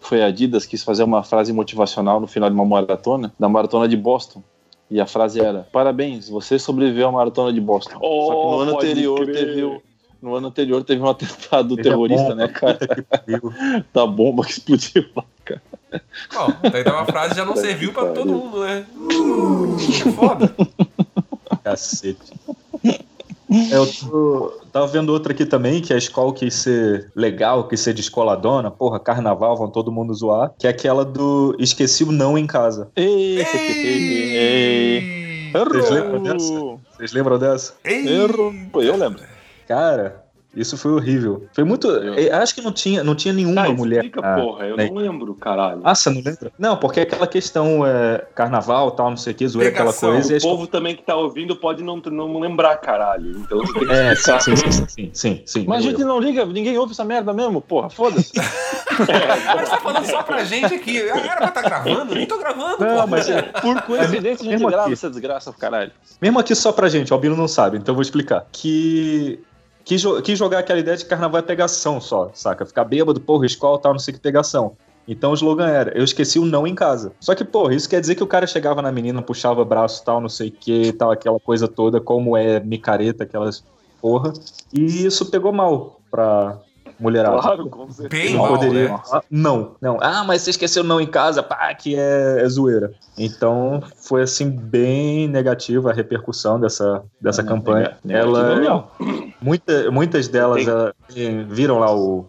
Foi a Adidas quis fazer uma frase motivacional no final de uma maratona, da maratona de Boston. E a frase era: Parabéns, você sobreviveu à maratona de Boston. Só que no Oh, ano pode anterior crer. teve o- no ano anterior teve um atentado Teve terrorista, bomba, né, cara? *laughs* Da bomba que explodiu lá, cara. Bom, então a frase já não serviu pra todo mundo, né? Uh, foda. Cacete. É, Eu tô, tava vendo outra aqui também, que a escola quis ser legal, quis ser descoladona. Porra, carnaval, vão todo mundo zoar. Que é aquela do esqueci o não em casa. Ei, ei, Ei! Vocês lembram dessa? Vocês lembram dessa? Ei! Eu lembro. Cara, isso foi horrível. Foi muito. eu Acho que não tinha, não tinha nenhuma Tá, mulher. explica, ah, porra, eu né? não lembro, caralho. Ah, você não lembra? Não, porque aquela questão é, carnaval, tal, não sei o que, zoeira aquela coisa. a o povo também que tá ouvindo pode não, não lembrar, caralho. Então tem que É, sim, sim, sim, sim, sim, sim. Mas a eu gente não liga, ninguém ouve essa merda mesmo, porra, foda-se. *laughs* Mas tá falando só pra gente aqui. Era pra tá gravando? Nem tô gravando, Não, pô. mas é, Por coincidência, a gente grava aqui. essa desgraça pro caralho. Mesmo aqui só pra gente, o Albino não sabe, então eu vou explicar. Que. Quis, quis jogar aquela ideia de carnaval é pegação só, saca? Ficar bêbado, porra, escola, tal, não sei que pegação. Então o slogan era, eu esqueci o não em casa. Só que, porra, isso quer dizer que o cara chegava na menina, puxava braço, tal, não sei o que, tal, aquela coisa toda, como é micareta, aquelas porra. E isso pegou mal pra mulherada. Claro, com certeza. Bem Não mal, poderia. né? Ah, Não, não. Ah, mas você esqueceu não em casa, pá, que é, é zoeira. Então foi assim bem negativa a repercussão dessa, dessa Ah, campanha. negativa Ela, legal. muita, muitas delas Tem- viram lá o,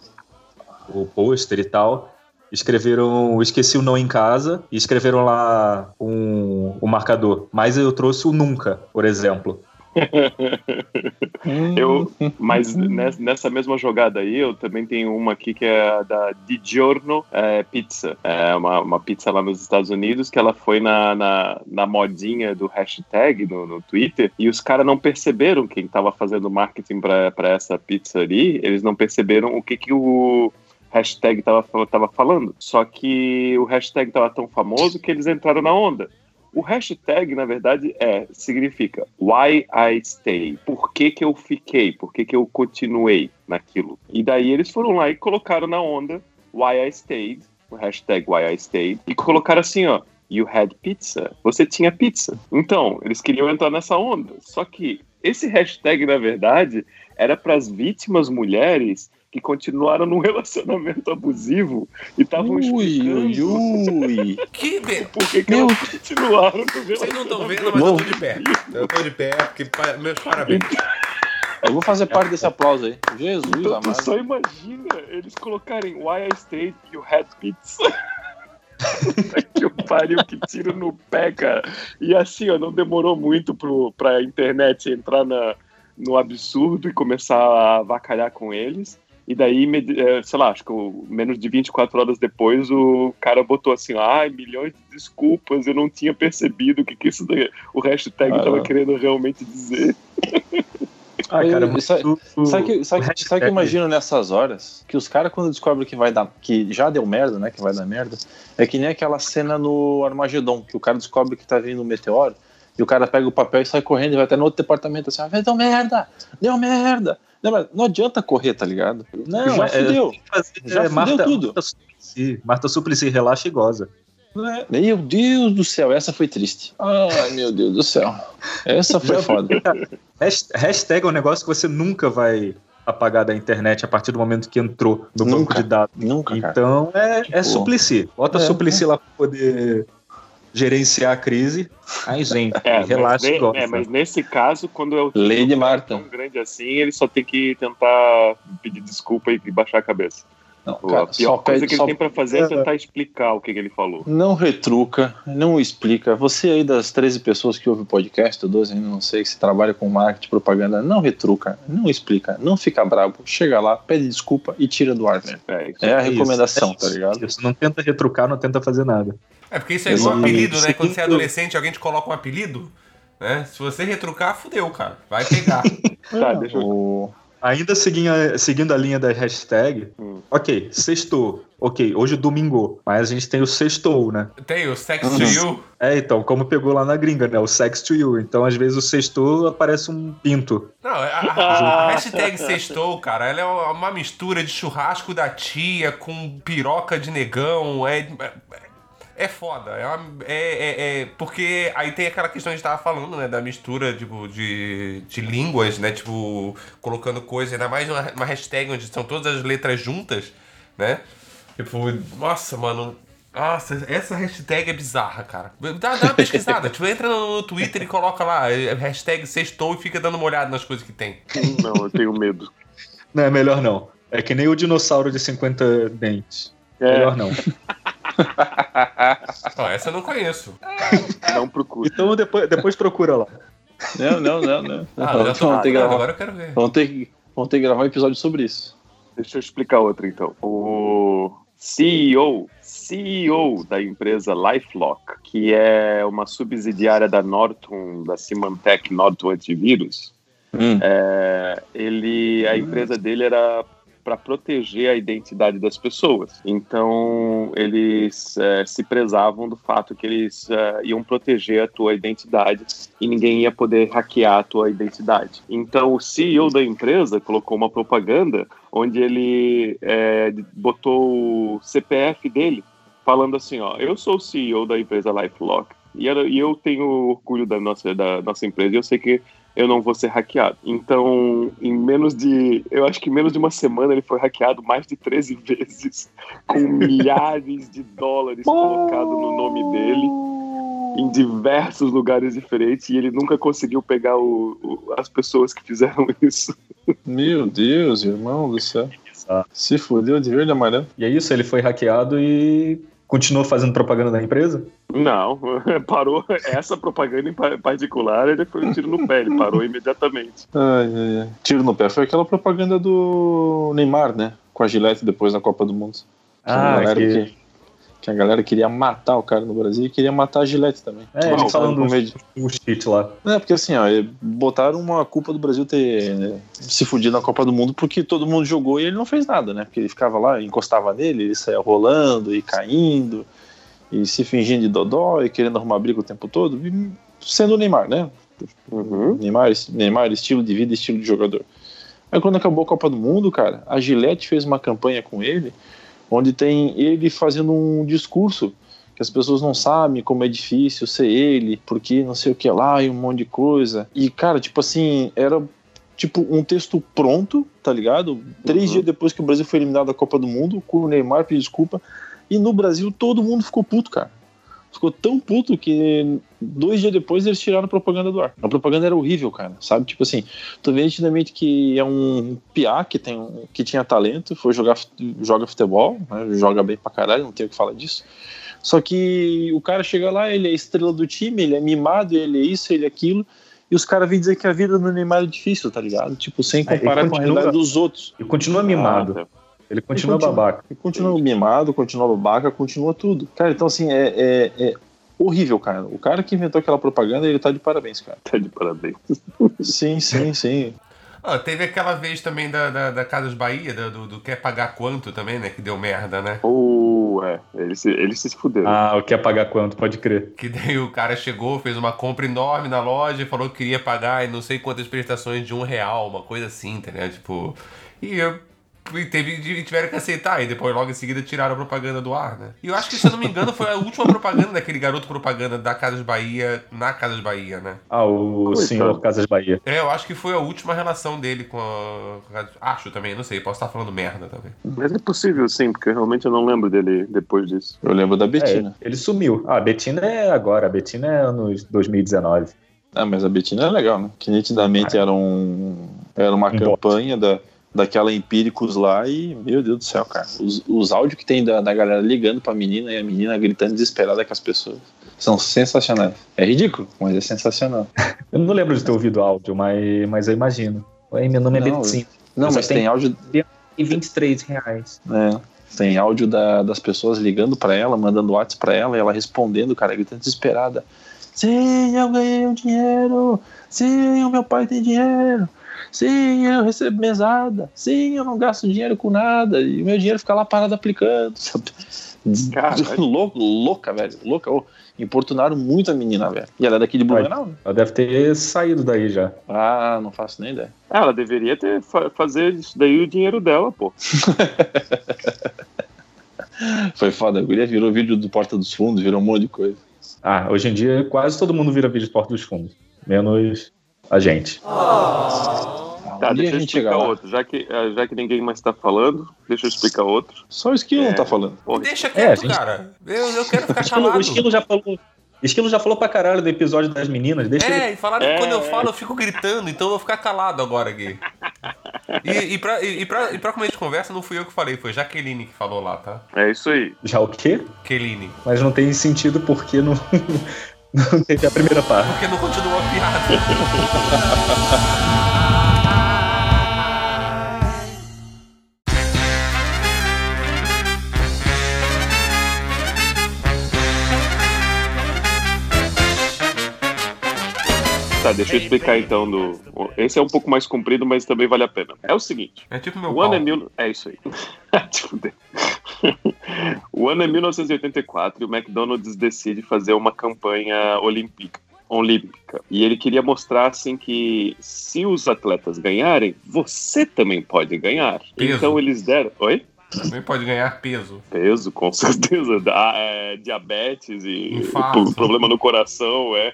o pôster e tal. Escreveram, esqueci o não em casa e escreveram lá um, o marcador. Mas eu trouxe o nunca, por exemplo. *laughs* Eu, mas nes- nessa mesma jogada aí, eu também tenho uma aqui que é da Di Giorno é, Pizza. É uma, uma pizza lá nos Estados Unidos que ela foi na, na, na modinha do hashtag no, no Twitter e os caras não perceberam quem tava fazendo marketing pra essa pizza ali, eles não perceberam o que que o hashtag tava, tava falando. Só que o hashtag tava tão famoso que eles entraram na onda. O hashtag, na verdade, é significa Why I Stay. Por que, que eu fiquei? Por que, que eu continuei naquilo? E daí eles foram lá e colocaram na onda Why I Stayed, o hashtag Why I Stayed, e colocaram assim, ó. You had pizza. Você tinha pizza. Então, eles queriam entrar nessa onda. Só que esse hashtag, na verdade, era para as vítimas mulheres que continuaram num *laughs* relacionamento abusivo e estavam Ui, explicando ui, ui. *laughs* Que be... por que, que Meu elas continuaram no Vocês não estão relacionamento. vendo, mas Não. eu tô de pé. Eu tô de pé, porque meus parabéns. *laughs* Eu vou fazer parte desse aplauso aí. Jesus Então tu amado. só imagina eles colocarem Why I Stayed You Had Pizza. Puta que o pariu, que tiro no pé, cara. E assim, ó, não demorou muito pro, pra internet entrar na, no absurdo e começar a avacalhar com eles. E daí, eh, sei lá, acho que menos de 24 horas depois, o cara botou assim, ai, milhões de desculpas, eu não tinha percebido o que, que isso daí, o hashtag Ah. tava querendo realmente dizer. *laughs* Ah, cara, Eu- mas sabe- Sabe que, sabe, sabe que eu imagino nessas horas? Que os caras, quando descobrem que vai dar. que já deu merda, né? Que vai dar merda, é que nem aquela cena no Armagedon, que o cara descobre que tá vindo um meteoro, e o cara pega o papel e sai correndo e vai até no outro departamento assim, ah, deu merda! Deu merda! Não, adianta correr, tá ligado? Não, já é- fudeu. fazer, Já é, Marta, tudo. Marta Suplicy, Marta Suplicy, relaxa e goza. Né? Meu Deus do céu, essa foi triste. Ai, meu Deus do céu. Essa foi foda. Hasht- Hashtag é um negócio que você nunca vai apagar da internet a partir do momento que entrou no banco Nunca. de dados. Nunca, cara. Então é, é Tipo, suplici. Bota é, suplici lá pra poder gerenciar a crise. Aí, gente, É, mas, relaxa e gosta. é, mas nesse caso, quando é o de Marta. tão grande assim, ele só tem que tentar pedir desculpa e e baixar a cabeça. Não, a cara, pior só coisa pede, que ele só tem pra fazer é tentar explicar o que, que ele falou. Não retruca, não explica. Você aí das 13 pessoas que ouve o podcast, ou 12, ainda não sei, que se trabalha com marketing propaganda, não retruca, não explica, não fica bravo. Chega lá, pede desculpa e tira do ar, velho. É, isso É a Isso, recomendação, é tá isso, ligado? Isso, não tenta retrucar, não tenta fazer nada. É porque isso é igual Exatamente. apelido, né? Quando você é adolescente, alguém te coloca um apelido, né? Se você retrucar, fudeu, cara. Vai pegar. *laughs* Tá, deixa eu- O- Ainda seguindo a, seguindo a linha da hashtag, Hum. ok, sextou. Ok, hoje é domingo, mas a gente tem o sextou, né? Tem o Sex Uhum. to You. É, então, como pegou lá na gringa, né? O sex to you. Então, às vezes, o sextou aparece um pinto. Não, a, a- *laughs* a hashtag sextou, cara, ela é uma mistura de churrasco da tia com piroca de negão. É, é, é foda. É, uma- é- é- é- porque aí tem aquela questão que a gente tava falando, né? Da mistura tipo, de, de línguas, né? Tipo, colocando coisa, ainda mais uma, uma hashtag onde são todas as letras juntas, né? Tipo, nossa, mano. Nossa, essa hashtag é bizarra, cara. Dá, dá uma pesquisada. *laughs* tipo, entra no, Twitter e coloca lá, é, hashtag sextou e fica dando uma olhada nas coisas que tem. Não, eu tenho medo. Não, é melhor não. É que nem o dinossauro de 50 dentes. É, Melhor não. *laughs* Ó, essa eu não conheço. não procure. Então, depois, depois procura lá. Não, não, não, não. Ah, já tô vamos, ter gravar, agora eu quero ver. vamos, ter que, vamos ter que gravar um episódio sobre isso. Deixa eu explicar outra então. O CEO, CEO da empresa LifeLock, que é uma subsidiária da Norton, da Symantec Norton Antivírus, Hum. é, ele, a empresa dele era para proteger a identidade das pessoas. Então, eles é, se prezavam do fato que eles é, iam proteger a tua identidade e ninguém ia poder hackear a tua identidade. Então, o CEO da empresa colocou uma propaganda onde ele é, botou o CPF dele falando assim, ó, eu sou o CEO da empresa LifeLock e eu tenho orgulho da nossa, da nossa empresa e eu sei que eu não vou ser hackeado. Então, em menos de, eu acho que em menos de uma semana ele foi hackeado mais de 13 *laughs* vezes, com milhares de dólares colocados no nome dele em diversos lugares diferentes e ele nunca conseguiu pegar o- o- as pessoas que fizeram *laughs* isso. Meu Deus, irmão do céu. Ah. Se fodeu de verde e amarelo. E é isso, ele foi hackeado e continuou fazendo propaganda da empresa? Não, *laughs* parou. Essa propaganda em pa- particular, ele foi um tiro no pé, ele parou imediatamente. *laughs* Ai, ai, ai. Tiro no pé. Foi aquela propaganda do Neymar, né? Com a Gillette depois na Copa do Mundo. Ah, que- que... que a galera queria matar o cara no Brasil e queria matar a Gillette também. É, Bom, eles falando do medo- um cheat lá. É, porque assim, ó, botaram uma culpa do Brasil ter né, se fudido na Copa do Mundo porque todo mundo jogou e ele não fez nada, né? Porque ele ficava lá, encostava nele, ele saía rolando e caindo e se fingindo de dodó e querendo arrumar briga o tempo todo, sendo o Neymar, né? Uhum. Neymar, Neymar, estilo de vida, estilo de jogador. Aí quando acabou a Copa do Mundo, cara, a Gillette fez uma campanha com ele, onde tem ele fazendo um discurso que as pessoas não sabem como é difícil ser ele, porque não sei o que lá e um monte de coisa. E, cara, tipo assim, era tipo um texto pronto, tá ligado? Três Uhum. dias depois que o Brasil foi eliminado da Copa do Mundo, com o Neymar pediu desculpa. E no Brasil todo mundo ficou puto, cara. Ficou tão puto que dois dias depois eles tiraram a propaganda do ar. A propaganda era horrível, cara. Sabe? Tipo assim, tu vê nitidamente que é um piá que, tem, um- que tinha talento, foi jogar, joga futebol, né? joga bem pra caralho, não tenho o que falar disso. Só que o cara chega lá, ele é estrela do time, ele é mimado, ele é isso, ele é aquilo. E os caras vêm dizer que a vida do Neymar é difícil, tá ligado? Tipo, sem É, comparar com a continua- realidade dos outros. E continua mimado. Ah. Ele continua continua- babaca. E continua mimado, continua babaca, continua tudo. Cara, então assim, é, é, é horrível, cara. O cara que inventou aquela propaganda, ele tá de parabéns, cara. Tá de parabéns. *laughs* Sim, sim, sim. Ah, teve aquela vez também da, da, da Casas Bahia, da- do, do Quer Pagar Quanto também, né? Que deu merda, né? Ou, é, eles se, eles se fuderam. Ah, o que é pagar quanto? Pode crer. Que daí o cara chegou, fez uma compra enorme na loja e falou que queria pagar em não sei quantas prestações de um real, uma coisa assim, entendeu? Tipo. E eu. E teve, tiveram que aceitar, e depois logo em seguida tiraram a propaganda do ar, né? E eu acho que, se eu não me engano, foi a última propaganda daquele garoto propaganda da Casas Bahia na Casas Bahia, né? Ah, o Coitado. senhor Casas Bahia. É, eu acho que foi a última relação dele com a. Acho também, não sei, posso estar falando merda também. Mas é possível sim, porque realmente eu não lembro dele depois disso. Eu lembro da Betina. É, ele sumiu. Ah, a Betina é agora, a Betina é anos 2019. Ah, mas a Betina é legal, né? Que nitidamente era um. Era uma Um campanha da, daquela Empíricos lá e, meu Deus do céu, cara. Os, os áudios que tem da, da galera ligando pra menina e a menina gritando desesperada com as pessoas são sensacionais. É ridículo, mas é sensacional. *laughs* Eu não lembro de ter ouvido áudio, mas, mas eu imagino. Oi, meu nome é Não. Não, mas tem tem- áudio. E 23 reais. né? Tem áudio da- das pessoas ligando pra ela, mandando WhatsApp pra ela e ela respondendo, cara, gritando desesperada. Sim, eu ganhei um dinheiro. Sim, o meu pai tem dinheiro. Sim, eu recebo mesada. Sim, eu não gasto dinheiro com nada. E o meu dinheiro fica lá parado aplicando. *laughs* sabe? *laughs* Lou- louca, velho. Louca. Ô, importunaram muito a menina, velho. E ela é daqui de Blumenau, né? Ela deve ter saído daí já. Ah, não faço nem ideia. Ah, ela deveria ter fa fazer isso daí o dinheiro dela, pô. *laughs* Foi foda. A guria virou vídeo do Porta dos Fundos, virou um monte de coisa. Ah, hoje em dia quase todo mundo vira vídeo de Porta dos Fundos. Menos a gente. Tá, Um deixa eu a gente chega explicar lá. outro. Já que, eh, já que ninguém mais tá falando, deixa eu explicar outro. Só o Esquilo É. não tá falando. Pô, Deixa É, quieto, a gente- cara. Eu, eu quero ficar *laughs* Esquilo- calado. o Esquilo já falou. Esquilo já falou pra caralho do episódio das meninas. Deixa ele. É, e falaram que É, quando eu é. falo eu fico gritando, então eu vou ficar calado agora aqui. E, e, pra, e, e, pra, e pra começo de conversa, não fui eu que falei, foi Jaqueline que falou lá, tá? É isso aí. Já o quê? Keline. Mas não tem sentido porque não, *laughs* não teve a primeira parte. Porque não continuou a piada. *laughs* Tá, deixa eu explicar então do. Esse é um pouco mais comprido, mas também vale a pena. É o seguinte. É tipo meu O ano é mil... É isso aí. *laughs* O ano é 1984 e o McDonald's decide fazer uma campanha olímpica. Olímpica. E ele queria mostrar assim que se os atletas ganharem, você também pode ganhar. Peso. Então eles deram. Oi? Também pode ganhar peso. Peso, com *laughs* certeza. Ah, é, diabetes e Infarto. pro- problema no coração, é.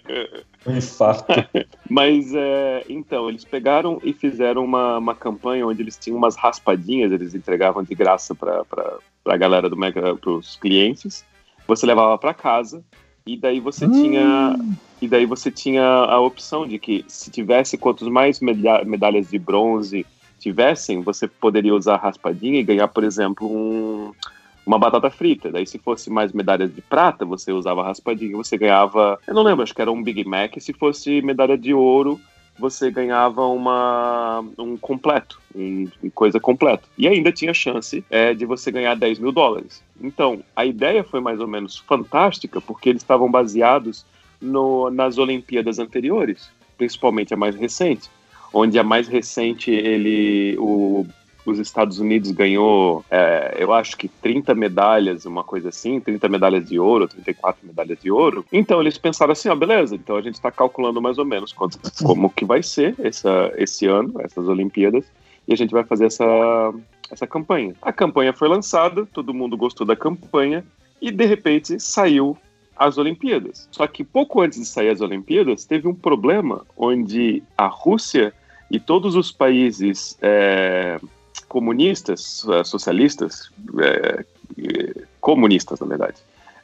Infarto. *laughs* Mas é, então, eles pegaram e fizeram uma, uma campanha onde eles tinham umas raspadinhas, eles entregavam de graça para a galera do Mega, para os clientes. Você levava para casa e daí você tinha e daí você tinha a opção de que se tivesse quantos mais medalha- medalhas de bronze tivessem, você poderia usar raspadinha e ganhar, por exemplo, um, uma batata frita. Daí, se fosse mais medalhas de prata, você usava raspadinha, você ganhava. Eu não lembro, acho que era um Big Mac. E se fosse medalha de ouro, você ganhava uma, um completo, um coisa completa. E ainda tinha chance é, de você ganhar 10 mil dólares. Então, a ideia foi mais ou menos fantástica, porque eles estavam baseados no, nas Olimpíadas anteriores, principalmente a mais recente, onde a mais recente ele o, os Estados Unidos ganhou, é, eu acho que 30 medalhas, uma coisa assim, 30 medalhas de ouro, 34 medalhas de ouro. Então eles pensaram assim, ó, beleza, então a gente está calculando mais ou menos quanto, como que vai ser essa, esse ano, essas Olimpíadas, e a gente vai fazer essa, essa campanha. A campanha foi lançada, todo mundo gostou da campanha, e de repente saiu as Olimpíadas. Só que pouco antes de sair as Olimpíadas, teve um problema onde a Rússia e todos os países é, comunistas, é, socialistas, é, comunistas, na verdade,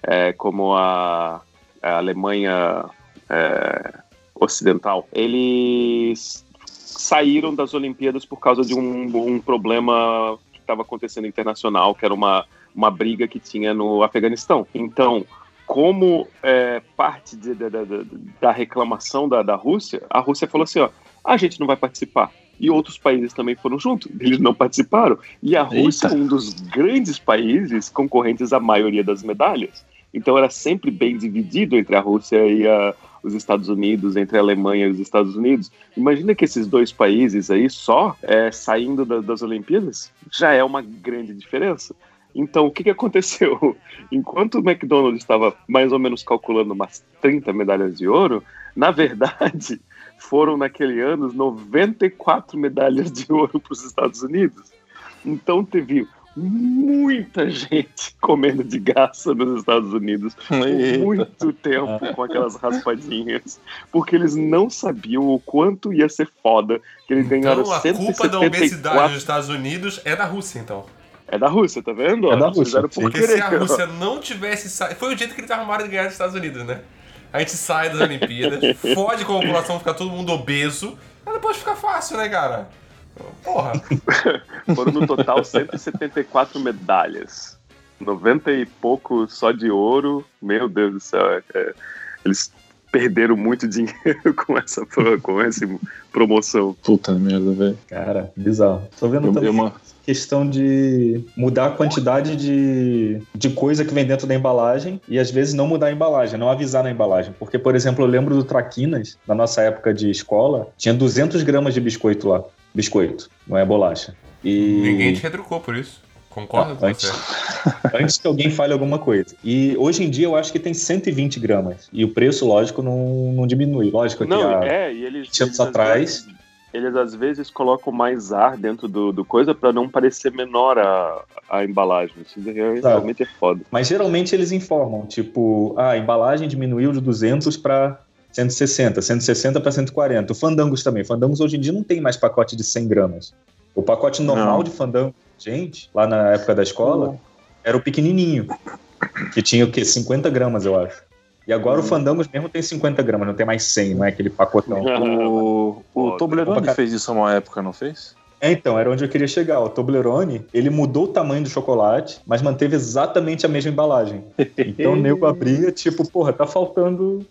é, como a, a Alemanha é, Ocidental, eles saíram das Olimpíadas por causa de um, um problema que estava acontecendo internacional, que era uma, uma briga que tinha no Afeganistão. Então, como é, parte de, de, de, da reclamação da, da Rússia, a Rússia falou assim: ó, a gente não vai participar. E outros países também foram junto, eles não participaram. E a Rússia é um dos grandes países concorrentes à maioria das medalhas. Então era sempre bem dividido entre a Rússia e a, os Estados Unidos, entre a Alemanha e os Estados Unidos. Imagina que esses dois países aí só é, saindo da, das Olimpíadas já é uma grande diferença. Então, o que, que aconteceu? *laughs* Enquanto o McDonald's estava mais ou menos calculando umas 30 medalhas de ouro, na verdade, foram naquele ano 94 medalhas de ouro para os Estados Unidos. Então teve muita gente *laughs* comendo de graça nos Estados Unidos por muito tempo com aquelas raspadinhas, porque eles não sabiam o quanto ia ser foda que eles ganharam Então a culpa da obesidade 174 nos Estados Unidos é da Rússia, então. É da Rússia, tá vendo? É da Rússia, por. Porque querer. se a Rússia não tivesse saído. Foi o jeito que eles arrumaram de ganhar dos Estados Unidos, né? A gente sai das Olimpíadas, *laughs* fode com a população, fica todo mundo obeso, aí depois fica fácil, né, cara? Porra. *laughs* Foram no total 174 medalhas. 90 e pouco só de ouro. Meu Deus do céu. é- é- eles perderam muito dinheiro *laughs* com essa, com essa promoção. Puta merda, velho. Cara, bizarro. Tô vendo Eu- também eu uma- questão de mudar a quantidade de, de coisa que vem dentro da embalagem e às vezes não mudar a embalagem, não avisar na embalagem. Porque, por exemplo, eu lembro do Traquinas, na nossa época de escola, tinha 200 gramas de biscoito lá. Biscoito, não é bolacha. E... Ninguém te retrucou por isso. Concordo com Antes. você. *laughs* antes que alguém fale alguma coisa. E hoje em dia eu acho que tem 120 gramas. E o preço, lógico, não, não diminui. Lógico que Não, a- é, e eles. 20 anos eles, às atrás. vezes- eles às vezes colocam mais ar dentro do, do coisa pra não parecer menor a, a embalagem. Isso realmente é foda. Mas geralmente eles informam, tipo, ah, a embalagem diminuiu de 200 para 160, 160 para 140. O Fandangos também. Fandangos hoje em dia não tem mais pacote de 100 gramas. O pacote normal Não. de Fandango, gente, lá na época da escola, era o pequenininho, que tinha o quê? 50 gramas, eu acho. E agora o Fandangos mesmo tem 50 gramas, não tem mais 100, não é aquele pacotão. *laughs* O, o. Toblerone Opa, fez isso uma época, não fez? É, então, era onde eu queria chegar. O Toblerone, ele mudou o tamanho do chocolate, mas manteve exatamente a mesma embalagem. Então *laughs* o nego abria, tipo, porra, tá faltando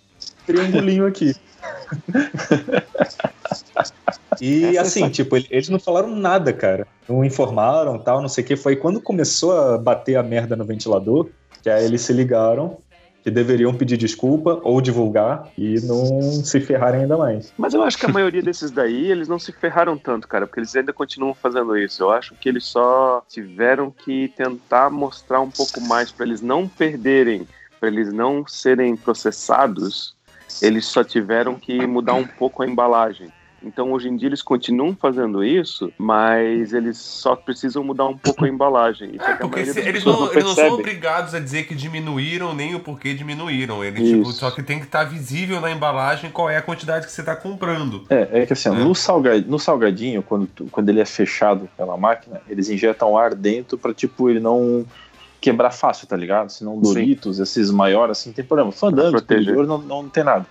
triangulinho aqui. *laughs* E assim, tipo, ele- eles não falaram nada, cara. Não informaram, tal, não sei o que. Foi quando começou a bater a merda no ventilador, que aí eles se ligaram que deveriam pedir desculpa ou divulgar e não se ferrarem ainda mais. Mas eu acho que a *laughs* maioria desses daí, eles não se ferraram tanto, cara, porque eles ainda continuam fazendo isso. Eu acho que eles só tiveram que tentar mostrar um pouco mais para eles não perderem, para eles não serem processados. Eles só tiveram que mudar um pouco a embalagem. Então, hoje em dia, eles continuam fazendo isso, mas eles só precisam mudar um pouco a embalagem. Isso É, que a porque se- eles, pessoas não, eles não são obrigados a dizer que diminuíram nem o porquê diminuíram. Eles, tipo, só que tem que estar visível na embalagem qual é a quantidade que você está comprando. É, é que assim, É. no, salga- no salgadinho, quando, quando ele é fechado pela máquina, eles injetam ar dentro pra, tipo, ele não quebrar fácil, tá ligado? Senão Doritos, esses maiores, assim, tem problema. Fandangos, não, não tem nada.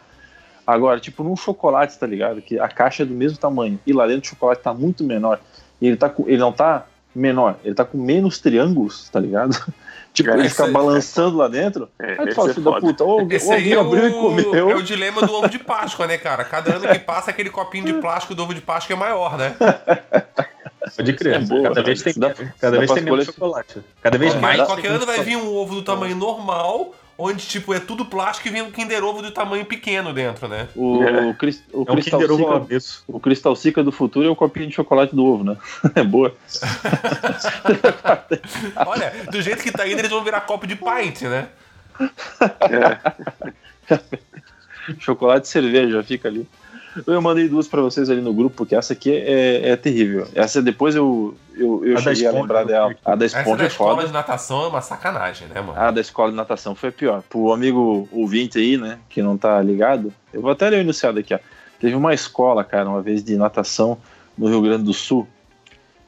Agora, tipo, num chocolate, tá ligado? Que a caixa é do mesmo tamanho e lá dentro o chocolate tá muito menor e ele, tá com, ele não tá menor, ele tá com menos triângulos, tá ligado? *laughs* tipo, É, ele fica aí- balançando lá dentro. É, aí tu esse fala, é filho da puta, ou, Esse ou é abriu e o, comeu. é o dilema do ovo de Páscoa, né, cara? Cada ano que passa, aquele copinho de plástico do ovo de Páscoa é maior, né? *laughs* Pode crer. É boa, cada vez tem, dá- cada dá vez tem menos chocolate. Cada vez mais. qualquer ano vai vir um ovo do tamanho normal, onde, tipo, é tudo plástico e vem um Kinder Ovo do tamanho pequeno dentro, né? O, É. cris- o É um Cristal avesso. o Cristal Sica do futuro é o copinho de chocolate do ovo, né? *laughs* É boa. *laughs* Olha, do jeito que tá indo, eles vão virar copo de pint, né? *laughs* Chocolate e cerveja, fica ali. Eu mandei duas pra vocês ali no grupo, porque essa aqui é, é terrível. Essa depois eu, eu, eu A cheguei a lembrar eu dela. A da Essa esponja da é escola foda. de natação é uma sacanagem, né, mano? A da escola de natação foi a pior. Pro amigo ouvinte aí, né, que não tá ligado, eu vou até ler o enunciado aqui, ó. Teve uma escola, cara, uma vez de natação no Rio Grande do Sul,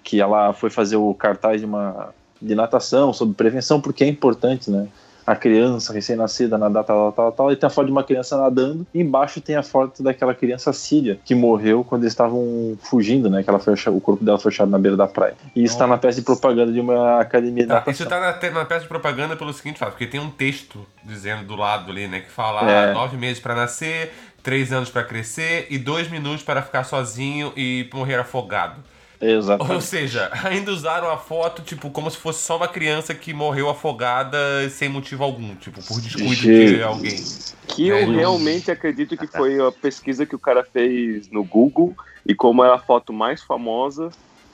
que ela foi fazer o cartaz de uma de natação sobre prevenção, porque é importante, né? A criança recém-nascida nadar, tal, tal, tal, tal, e tem a foto de uma criança nadando, e embaixo tem a foto daquela criança síria, que morreu quando eles estavam fugindo, né? Que ela foi o corpo dela foi achado na beira da praia. E isso tá na peça de propaganda de uma academia de Tá, isso tá na, na peça de propaganda pelo seguinte fato, porque tem um texto dizendo do lado ali, né, que fala É. ah, nove meses pra nascer, três anos pra crescer e dois minutos para ficar sozinho e morrer afogado. Exatamente. Ou seja, ainda usaram a foto, tipo, como se fosse só uma criança que morreu afogada sem motivo algum, tipo, por descuido de alguém. Que É, eu não- realmente acredito que foi a pesquisa que o cara fez no Google e como é a foto mais famosa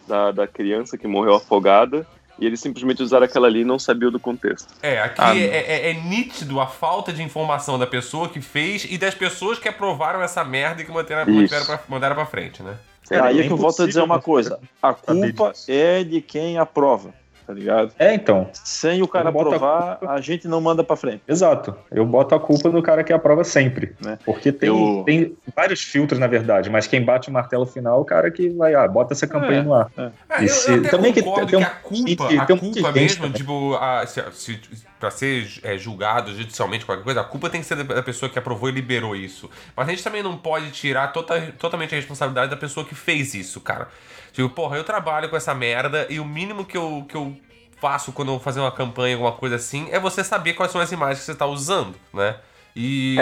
da, da criança que morreu afogada. E eles simplesmente usaram aquela ali e não sabiam do contexto. É, aqui Ah, é, é- é nítido a falta de informação da pessoa que fez e das pessoas que aprovaram essa merda e que manteram, Isso. mantiveram pra, mandaram pra frente, né? É, Aí é é que eu volto a dizer uma coisa: a culpa é de quem aprova, tá ligado? É, então. Sem o cara boto a aprovar, a gente não manda pra frente. Exato. Eu boto a culpa no cara que aprova sempre, Né? Porque tem, Eu- tem vários filtros, na verdade, mas quem bate o martelo final é o cara que vai, ah, bota essa campanha É, no ar. É, E eu, se- eu até também que que, tem um- a culpa, que a tem um culpa mesmo, também. tipo, a, se, se, pra ser é, julgado judicialmente, qualquer coisa, a culpa tem que ser da, da pessoa que aprovou e liberou isso. Mas a gente também não pode tirar tota- totalmente a responsabilidade da pessoa que fez isso, cara. Tipo, porra, eu trabalho com essa merda e o mínimo que eu, que eu faço quando eu vou fazer uma campanha, alguma coisa assim, é você saber quais são as imagens que você tá usando, né? E.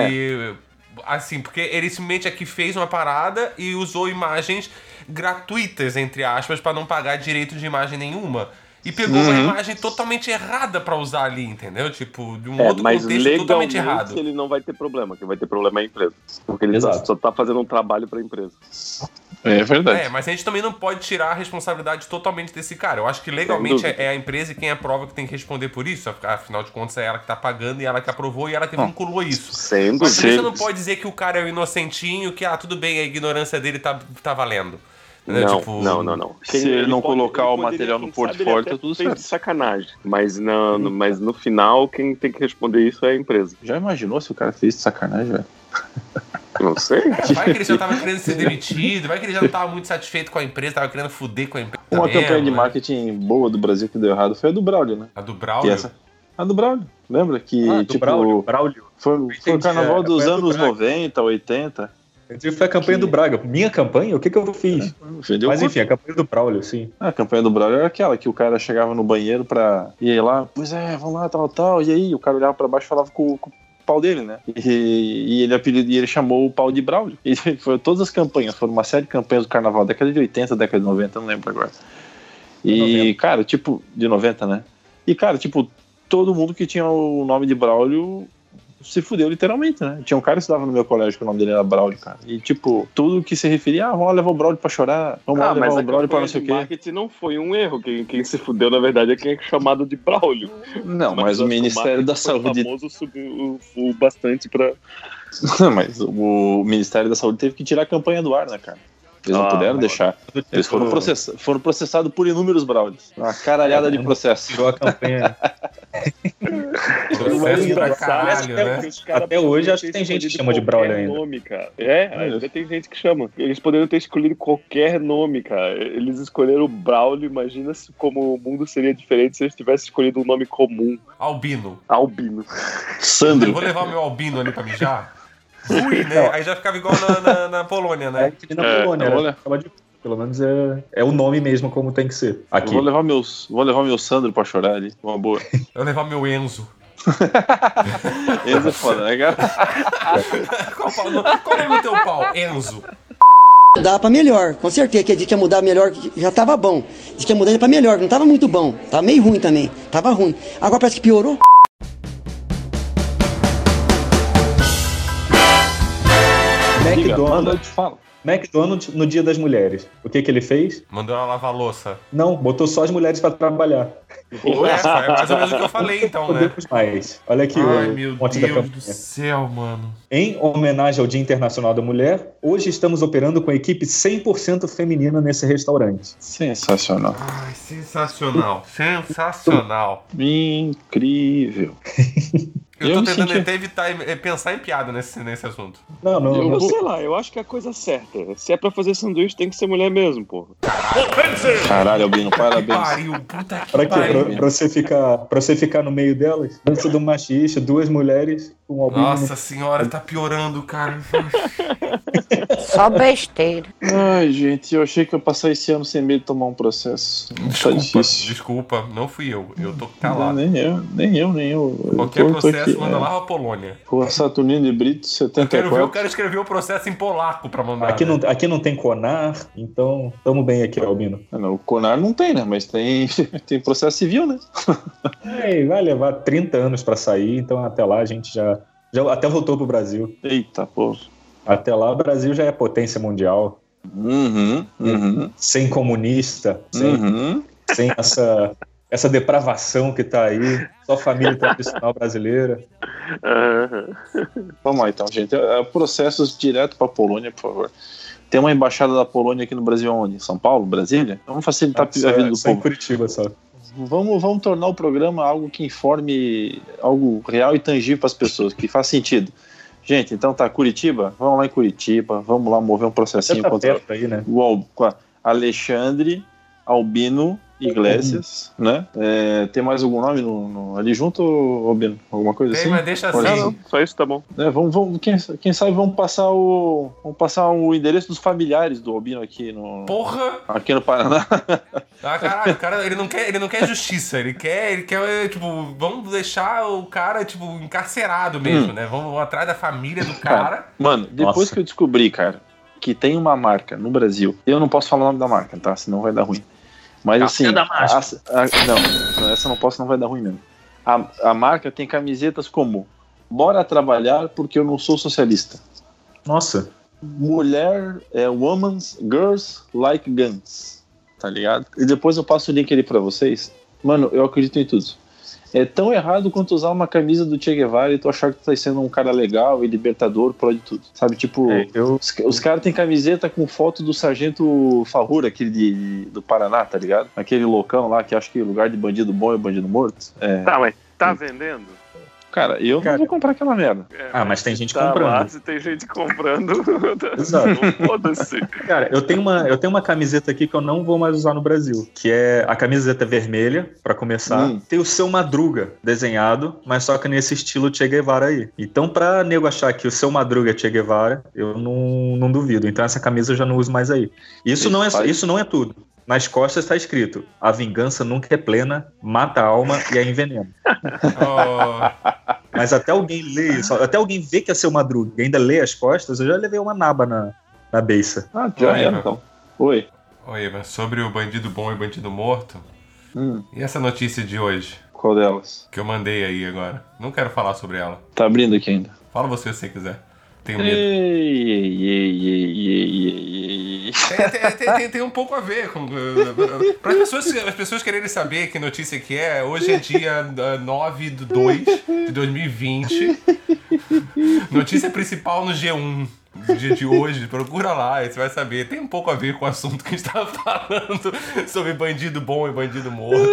Assim, porque ele simplesmente aqui fez uma parada e usou imagens gratuitas, entre aspas, pra não pagar direito de imagem nenhuma. E pegou uma imagem totalmente errada pra usar ali, entendeu? Tipo, de um É, outro mas contexto totalmente legalmente errado. ele não vai ter problema. Quem vai ter problema é a empresa. Porque ele Exato. só tá fazendo um trabalho pra empresa. É verdade. É, mas a gente também não pode tirar a responsabilidade totalmente desse cara. Eu acho que legalmente é é a empresa e quem aprova que tem que responder por isso. Afinal de contas, é ela que tá pagando e ela que aprovou e ela que vinculou isso. Sendo Mas você não pode dizer que o cara é o inocentinho, que, ah, tudo bem, a ignorância dele tá, tá valendo. Entendeu? Não, Tipo, não, não, não. Se ele não colocar o poderia, material no portfólio, ele tá tudo certo. de sacanagem. Mas, não, no- mas no final, quem tem que responder isso é a empresa. Já imaginou se o cara fez de sacanagem, velho? Não sei. *laughs* Vai que ele já tava querendo ser *laughs* demitido, vai que ele já não tava muito satisfeito com a empresa, tava querendo fuder com a empresa. Uma mesmo, campanha de né? marketing boa do Brasil que deu errado foi a do Braulio, né? A do Braulio. essa, a do Braulio. Lembra que, Ah, do tipo, Braulio, Braulio. foi, foi o carnaval é, dos anos Braga. 90, 80. Eu disse, Foi a campanha do Braga. Minha campanha? O que, que eu fiz? Vendeu Mas enfim, a campanha do Braulio, sim. A campanha do Braulio era aquela que o cara chegava no banheiro pra ir lá, pois é, vamos lá, tal, tal. E aí o cara olhava pra baixo e falava com, com o pau dele, né? E, e ele apelido, e ele chamou o pau de Braulio. E *laughs* foi todas as campanhas, foram uma série de campanhas do carnaval, década de 80, década de 90, não lembro agora. E, 90. cara, tipo, de 90, né? E, cara, tipo, todo mundo que tinha o nome de Braulio se fudeu literalmente, né? Tinha um cara que estudava no meu colégio que o nome dele era Braulio, cara. E, tipo, tudo que se referia, ah, vamos lá levar o Braulio pra chorar, vamos lá Ah, mas levar o Braulio pra não sei o quê. marketing não foi um erro. Quem, quem se fudeu, na verdade, é quem é chamado de Braulio. Não, mas, acho o Ministério da Saúde. famoso subiu o, o bastante pra. *laughs* mas o Ministério da Saúde teve que tirar a campanha do ar, né, cara? Eles não Ah, puderam mas- deixar. Eles foram, processa foram processados por inúmeros Braulios. Uma caralhada de processo. Tirou a campanha. *laughs* Processo pra engraçado caralho, é né? Até hoje, acho que tem gente que chama de Braulio qualquer ainda. Nome, cara. É, ainda tem gente que chama. Eles poderiam ter escolhido qualquer nome, cara. Eles escolheram o Braulio. Imagina se, como o mundo seria diferente se eles tivessem escolhido um nome comum. Albino. Albino. Eu Sandro. vou levar o meu albino ali pra mijar? *laughs* Fui, né? Aí já ficava igual na, na, na Polônia, É né? que na É, Polônia, era- olha. ficava de- pelo menos é, é o nome mesmo como tem que ser. Eu Aqui. vou levar meus, vou levar meu Sandro pra chorar ali. Uma boa. *laughs* Eu vou levar meu Enzo. *laughs* Esse é foda, né, cara? *laughs* Qual, pau- qual é o teu pau? Enzo. Dá pra melhor, com certeza. Que disse que ia mudar melhor, que já tava bom. Disse que ia mudar pra melhor, que não tava muito bom. Tava meio ruim também. Tava ruim. Agora parece que piorou. Diga, manda, eu McDonald's, te falo. McDonald's no Dia das Mulheres. O que que ele fez? Mandou ela lavar a louça. Não, botou só as mulheres pra trabalhar. Ué, é mais ou menos o que eu falei, então, né? Mais. Olha aqui Ai, o meu monte da Deus do céu, mano. Em homenagem ao Dia Internacional da Mulher, hoje estamos operando com a equipe 100% feminina nesse restaurante. Sensacional. Ai, sensacional. Sensacional. Incrível. *laughs* Eu, Eu tô tentando senti- até evitar eh, pensar em piada nesse, nesse assunto. Não, não, Eu, não. sei lá, eu acho que é a coisa certa. Se é pra fazer sanduíche, tem que ser mulher mesmo, porra. Caralho, Albino, Que parabéns. pariu, puta que Pra, quê? pra, pra você ficar, pra você ficar no meio delas? Dança do machista, duas mulheres, um albino. Nossa senhora, tá piorando, cara. *laughs* Só besteira. Ai, gente, eu achei que eu ia passar esse ano sem medo de tomar um processo. Tá Desculpa, difícil. desculpa, não fui eu. Eu tô Não, calado. nem eu, nem eu, nem eu. Eu Qualquer tô- tô processo, aqui, manda é. lá pra Polônia. Rua Saturnino de Brito, Eu quero ver o 74. cara escrever o processo em polaco pra mandar. Aqui né? não, aqui não tem Conar, então tamo bem aqui, Albino. Ah, não, o Conar não tem, né? Mas tem, *laughs* tem processo civil, né? É, vai levar 30 anos pra sair, então até lá a gente já, já até voltou pro Brasil. Eita, pô. Até lá o Brasil já é potência mundial, Uhum, uhum, sem comunista, sem, uhum. sem essa, essa depravação que tá aí, só família tradicional brasileira. Vamos lá então, gente. É, Processos direto pra Polônia, por favor. Tem uma embaixada da Polônia aqui no Brasil onde? São Paulo, Brasília? Vamos facilitar a vida do só em povo. Curitiba só. Vamos, vamos tornar o programa algo que informe algo real e tangível para as pessoas, que faz sentido. Gente, então tá, Curitiba, vamos lá em Curitiba, vamos lá mover um processinho Você tá contra aí, né? o Alexandre Albino Iglesias, né? É, tem mais algum nome no, no- ali junto, Albino? Alguma coisa Tem, assim? mas deixa assim. Não, não, só isso tá bom. É, vamos, vamos, quem, quem sabe vamos passar o vamos passar o endereço dos familiares do Albino aqui no Porra! aqui no Paraná. *laughs* Ah, caralho, o cara, ele não quer, ele não quer justiça, ele quer, ele quer, tipo, vamos deixar o cara, tipo, encarcerado mesmo, né? Vamos, vamos atrás da família do cara. Mano, depois Nossa. que eu descobri, cara, que tem uma marca no Brasil, eu não posso falar o nome da marca, tá? Senão vai dar ruim. Mas assim, da marca. a- a- não, essa não posso, não vai dar ruim mesmo. A, a marca tem camisetas como Bora trabalhar porque eu não sou socialista. Nossa. Mulher, é, women's, girls like guns. Tá ligado? E depois eu passo o link ali pra vocês. Mano, eu acredito em tudo. É tão errado quanto usar uma camisa do Che Guevara e tu achar que tu tá sendo um cara legal e libertador, pró de tudo. Sabe, tipo, É, eu, os, os caras têm camiseta com foto do sargento Farrura, aquele de, do Paraná, tá ligado? Aquele loucão lá que acha que o lugar de bandido bom é bandido morto. É. Tá, mas tá vendendo? Cara, eu Cara. não vou comprar aquela merda. É, Ah, mas tem gente tá comprando. Lá, se tem gente comprando. *laughs* Exato. Foda-se. Cara, eu tenho, uma, eu tenho uma camiseta aqui que eu não vou mais usar no Brasil, que é a camiseta vermelha, pra começar. Hum. Tem o seu Madruga desenhado, mas só que nesse estilo Che Guevara aí. Então, pra nego achar que o seu Madruga é Che Guevara, eu não, não duvido. Então, essa camisa eu já não uso mais aí. Isso, não é, isso não é tudo. Nas costas está escrito: a vingança nunca é plena, mata a alma e a envenena. Ó, Mas até alguém ler isso, até alguém ver que é seu Madruga e ainda lê as costas, eu já levei uma naba na, na beiça. Ah, já Oi, era, meu. então. Oi. Oi, mas sobre o bandido bom e bandido morto, Hum, e essa notícia de hoje, qual delas? que eu mandei aí agora? Não quero falar sobre ela. Tá abrindo aqui ainda. Fala você se você quiser. Tenho medo. ei, ei, ei, ei, ei, ei. Tem, um pouco a ver com. Para as pessoas, as pessoas quererem saber que notícia que é, hoje é dia ah, 9 de 2 de 2020. Notícia principal no G1 do dia de hoje. Procura lá e você vai saber. Tem um pouco a ver com o assunto que a gente estava falando sobre bandido bom e bandido morto.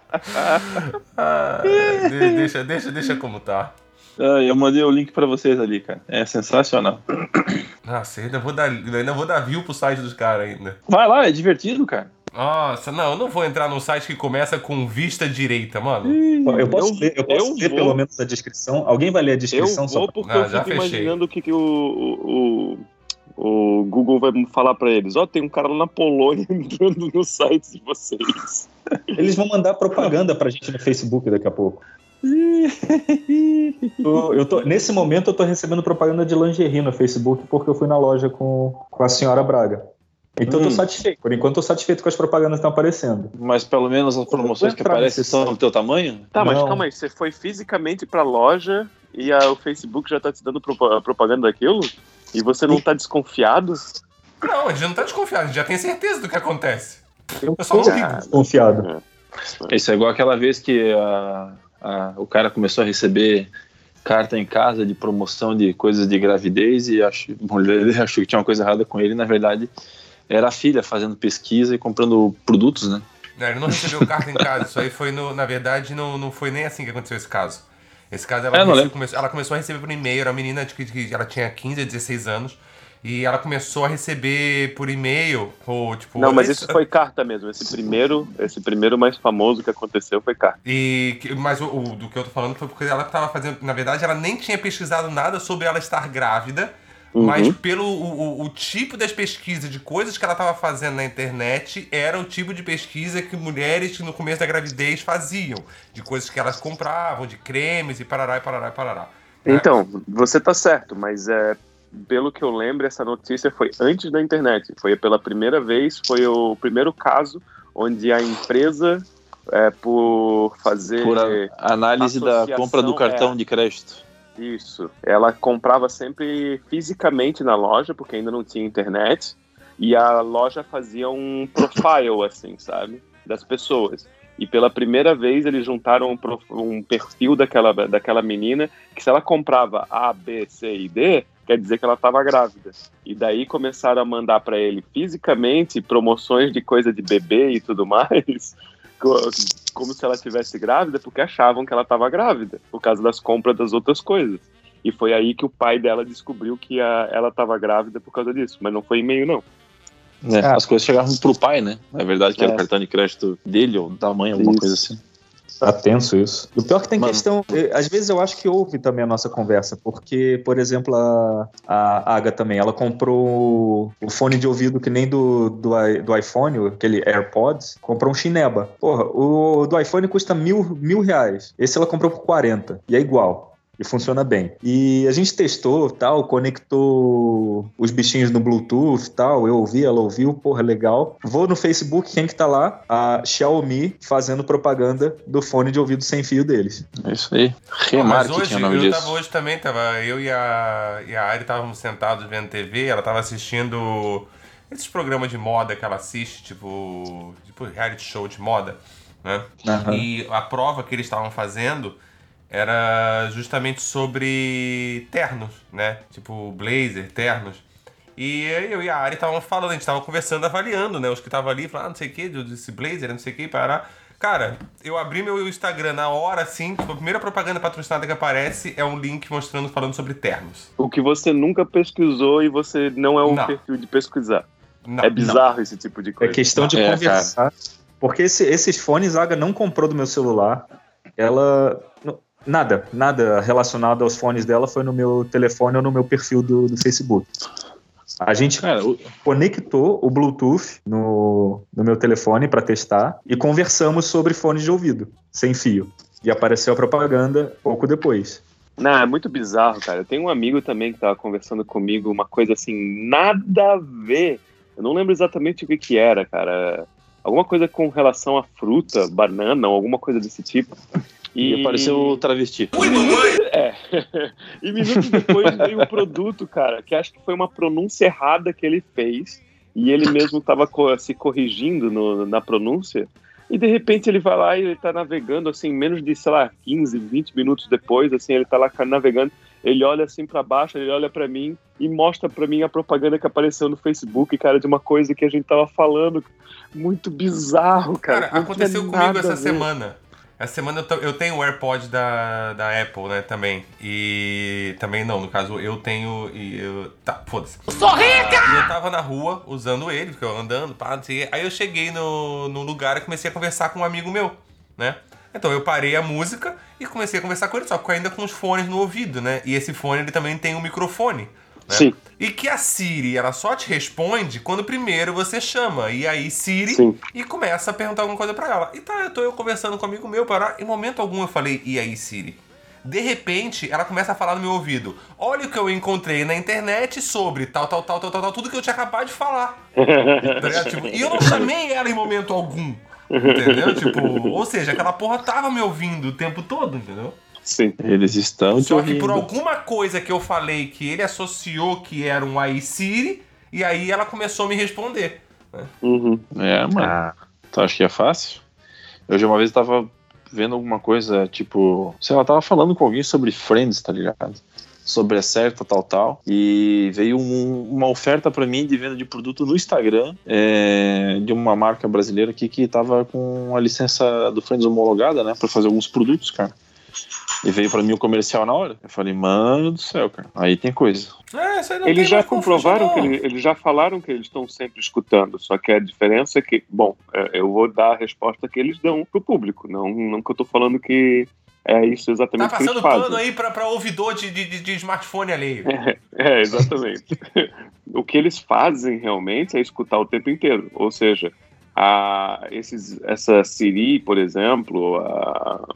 *laughs* Ah, *laughs* de- deixa, deixa, deixa como tá. Ah, eu mandei o link pra vocês ali, cara. É sensacional. Nossa, eu ainda vou dar, eu ainda vou dar view pro site dos caras ainda. Vai lá, é divertido, cara. Nossa, não, eu não vou entrar num site que começa com vista direita, mano. Eu posso Eu- ler, eu posso eu ler vou- pelo menos a descrição. Alguém vai ler a Eu descrição só vou pra... porque Ah, eu já fico fechei. imaginando o que, que o, o, o Google vai falar pra eles. Ó, tem um cara lá na Polônia *laughs* entrando no site de vocês. Eles vão mandar propaganda pra gente no Facebook daqui a pouco. *laughs* Tô- eu tô, nesse momento eu tô recebendo propaganda de lingerie no Facebook porque eu fui na loja com, com a senhora Braga. Então eu tô Hum. satisfeito. Por enquanto eu tô satisfeito com as propagandas que estão aparecendo. Mas pelo menos as promoções que entrar aparecem são do teu tamanho? Tá, mas Não. calma aí, você foi fisicamente pra loja e a- o Facebook já tá te dando a propaganda daquilo? E você não tá desconfiado? Não, a gente não tá desconfiado, a gente já tem certeza do que acontece. Eu Eu só não ligo. desconfiado. Isso é igual aquela vez que a- a- o cara começou a receber carta em casa de promoção de coisas de gravidez e ach, a mulher achou que tinha uma coisa errada com ele. e, Na verdade, era a filha fazendo pesquisa e comprando produtos, né? Não, ele não recebeu carta em casa, isso aí foi no. Na verdade, não, não foi nem assim que aconteceu esse caso. Esse caso ela, É, começou, ela começou a receber por e-mail, era uma menina de que, ela tinha 15 a 16 anos. E ela começou a receber por e-mail, ou tipo. Não, mas esse- isso foi carta mesmo. Esse primeiro, esse primeiro mais famoso que aconteceu foi carta. E, que- mas o, o- do que eu tô falando foi porque ela tava fazendo. Na verdade, ela nem tinha pesquisado nada sobre ela estar grávida. Uhum. Mas pelo o, o- tipo das pesquisas, de coisas que ela tava fazendo na internet, era o tipo de pesquisa que mulheres no começo da gravidez faziam. De coisas que elas compravam, de cremes e parará e parará e parará. né? Então, você tá certo, mas é, pelo que eu lembro, essa notícia foi antes da internet. Foi pela primeira vez, foi o primeiro caso onde a empresa, é, por fazer Por a- análise da compra do cartão é. de crédito. Isso, ela comprava sempre fisicamente na loja, porque ainda não tinha internet, e a loja fazia um profile, assim, sabe, das pessoas. E pela primeira vez eles juntaram um, perfil daquela, daquela menina, que se ela comprava A, B, C e D, quer dizer que ela estava grávida. E daí começaram a mandar para ele fisicamente promoções de coisa de bebê e tudo *laughs* mais, como se ela estivesse grávida, porque achavam que ela estava grávida, por causa das compras das outras coisas. E foi aí que o pai dela descobriu que a- ela estava grávida por causa disso, mas não foi e-mail, não. né? Ah. As coisas chegavam pro pai, né? Na verdade, que era É. o cartão de crédito dele ou da mãe, alguma Isso. coisa assim. Tá tenso isso. O pior é que tem Mano. questão. Às vezes eu acho que houve também a nossa conversa, porque, por exemplo, a, a Aga também, ela comprou o fone de ouvido que nem do, do, do iPhone, aquele AirPods, comprou um chineba. Porra, o do iPhone custa mil, mil reais. Esse ela comprou por 40. E é igual. E funciona bem. E a gente testou, tal, conectou os bichinhos no Bluetooth tal. Eu ouvi, ela ouviu, porra, legal. Vou no Facebook, quem que tá lá? A Xiaomi fazendo propaganda do fone de ouvido sem fio deles. É isso aí. Mas Remarketing hoje, é o nome eu disso. tava hoje também, tava eu e a, e a Ari estávamos sentados vendo TV, ela tava assistindo esses programas de moda que ela assiste, tipo, tipo reality show de moda, né? Aham. E a prova que eles estavam fazendo era justamente sobre ternos, né? Tipo blazer, ternos. E eu e a Ari estavam falando, a gente tava conversando, avaliando, né? Os que estavam ali, falando, ah, não sei o que, desse blazer, não sei o que, parar. Cara, eu abri meu Instagram na hora, assim, tipo, a primeira propaganda patrocinada que aparece é um link mostrando, falando sobre ternos. O que você nunca pesquisou e você não é o Não. perfil de pesquisar. Não, é bizarro esse tipo de É coisa. questão de É, conversar. Porque esse- esses fones a Aga não comprou do meu celular. Ela. Nada, nada relacionado aos fones dela foi no meu telefone ou no meu perfil do, do Facebook. A gente Cara, o- conectou o Bluetooth no, no meu telefone para testar e conversamos sobre fones de ouvido, sem fio. E apareceu a propaganda pouco depois. Não, é muito bizarro, cara. Eu tenho um amigo também que tava conversando comigo, uma coisa assim, nada a ver. Eu não lembro exatamente o que que era, cara. Alguma coisa com relação a fruta, banana, ou alguma coisa desse tipo. E apareceu o travesti. É. *laughs* e minutos depois veio o produto, cara, que acho que foi uma pronúncia errada que ele fez. E ele mesmo estava se corrigindo no- na pronúncia. E de repente ele vai lá e ele tá navegando, assim, menos de, sei lá, 15, 20 minutos depois, assim, ele tá lá navegando. Ele olha assim pra baixo, ele olha pra mim e mostra pra mim a propaganda que apareceu no Facebook, cara, de uma coisa que a gente tava falando. Muito bizarro, cara. Cara, aconteceu comigo essa semana. Essa semana eu, tô- eu tenho o AirPod da, da Apple, né, também. E também não, no caso eu tenho e eu... Tá, foda-se. Sou rica! E eu tava na rua usando ele, porque eu andando, pá, não sei. Aí eu cheguei no, no lugar e comecei a conversar com um amigo meu, né? Então eu parei a música e comecei a conversar com ele, só que ainda com os fones no ouvido, né? E esse fone ele também tem um microfone. Né? Sim. E que a Siri, ela só te responde quando primeiro você chama. E aí Siri Sim. e começa a perguntar alguma coisa pra ela. E tá, eu tô eu conversando com um amigo meu, parar. Em momento algum eu falei, e aí Siri? De repente, ela começa a falar no meu ouvido. Olha o que eu encontrei na internet sobre tal, tal, tal, tal, tal, tal tudo que eu tinha acabado de falar. *laughs* Tipo, e eu não chamei ela em momento algum. Entendeu? Tipo, ou seja, aquela porra tava me ouvindo o tempo todo, entendeu? Sim. Eles estão te Só que por alguma coisa que eu falei que ele associou que era um AI Siri, e aí ela começou a me responder. Uhum. É, mano. Ah, Tu acha que é fácil? Eu já uma vez tava vendo alguma coisa, tipo, sei lá, tava falando com alguém sobre Friends, tá ligado? Sobre a certa, tal, tal. E veio um- uma oferta pra mim de venda de produto no Instagram é, de uma marca brasileira aqui que tava com a licença do Friends homologada, né? Pra fazer alguns produtos, cara. E veio pra mim o comercial na hora. Eu falei, mano do céu, cara. Aí tem coisa. É, isso aí não Eles tem já comprovaram que confusão, ele- eles já falaram que eles estão sempre escutando, só que a diferença é que, bom, é, eu vou dar a resposta que eles dão pro público, não, não que eu tô falando que é isso Tá exatamente que eles passando fazem. pano aí pra, pra ouvidor de, de, de- smartphone alheio. É, exatamente. *laughs* o que eles fazem realmente é escutar o tempo inteiro. Ou seja, a, esses, essa Siri, por exemplo, a,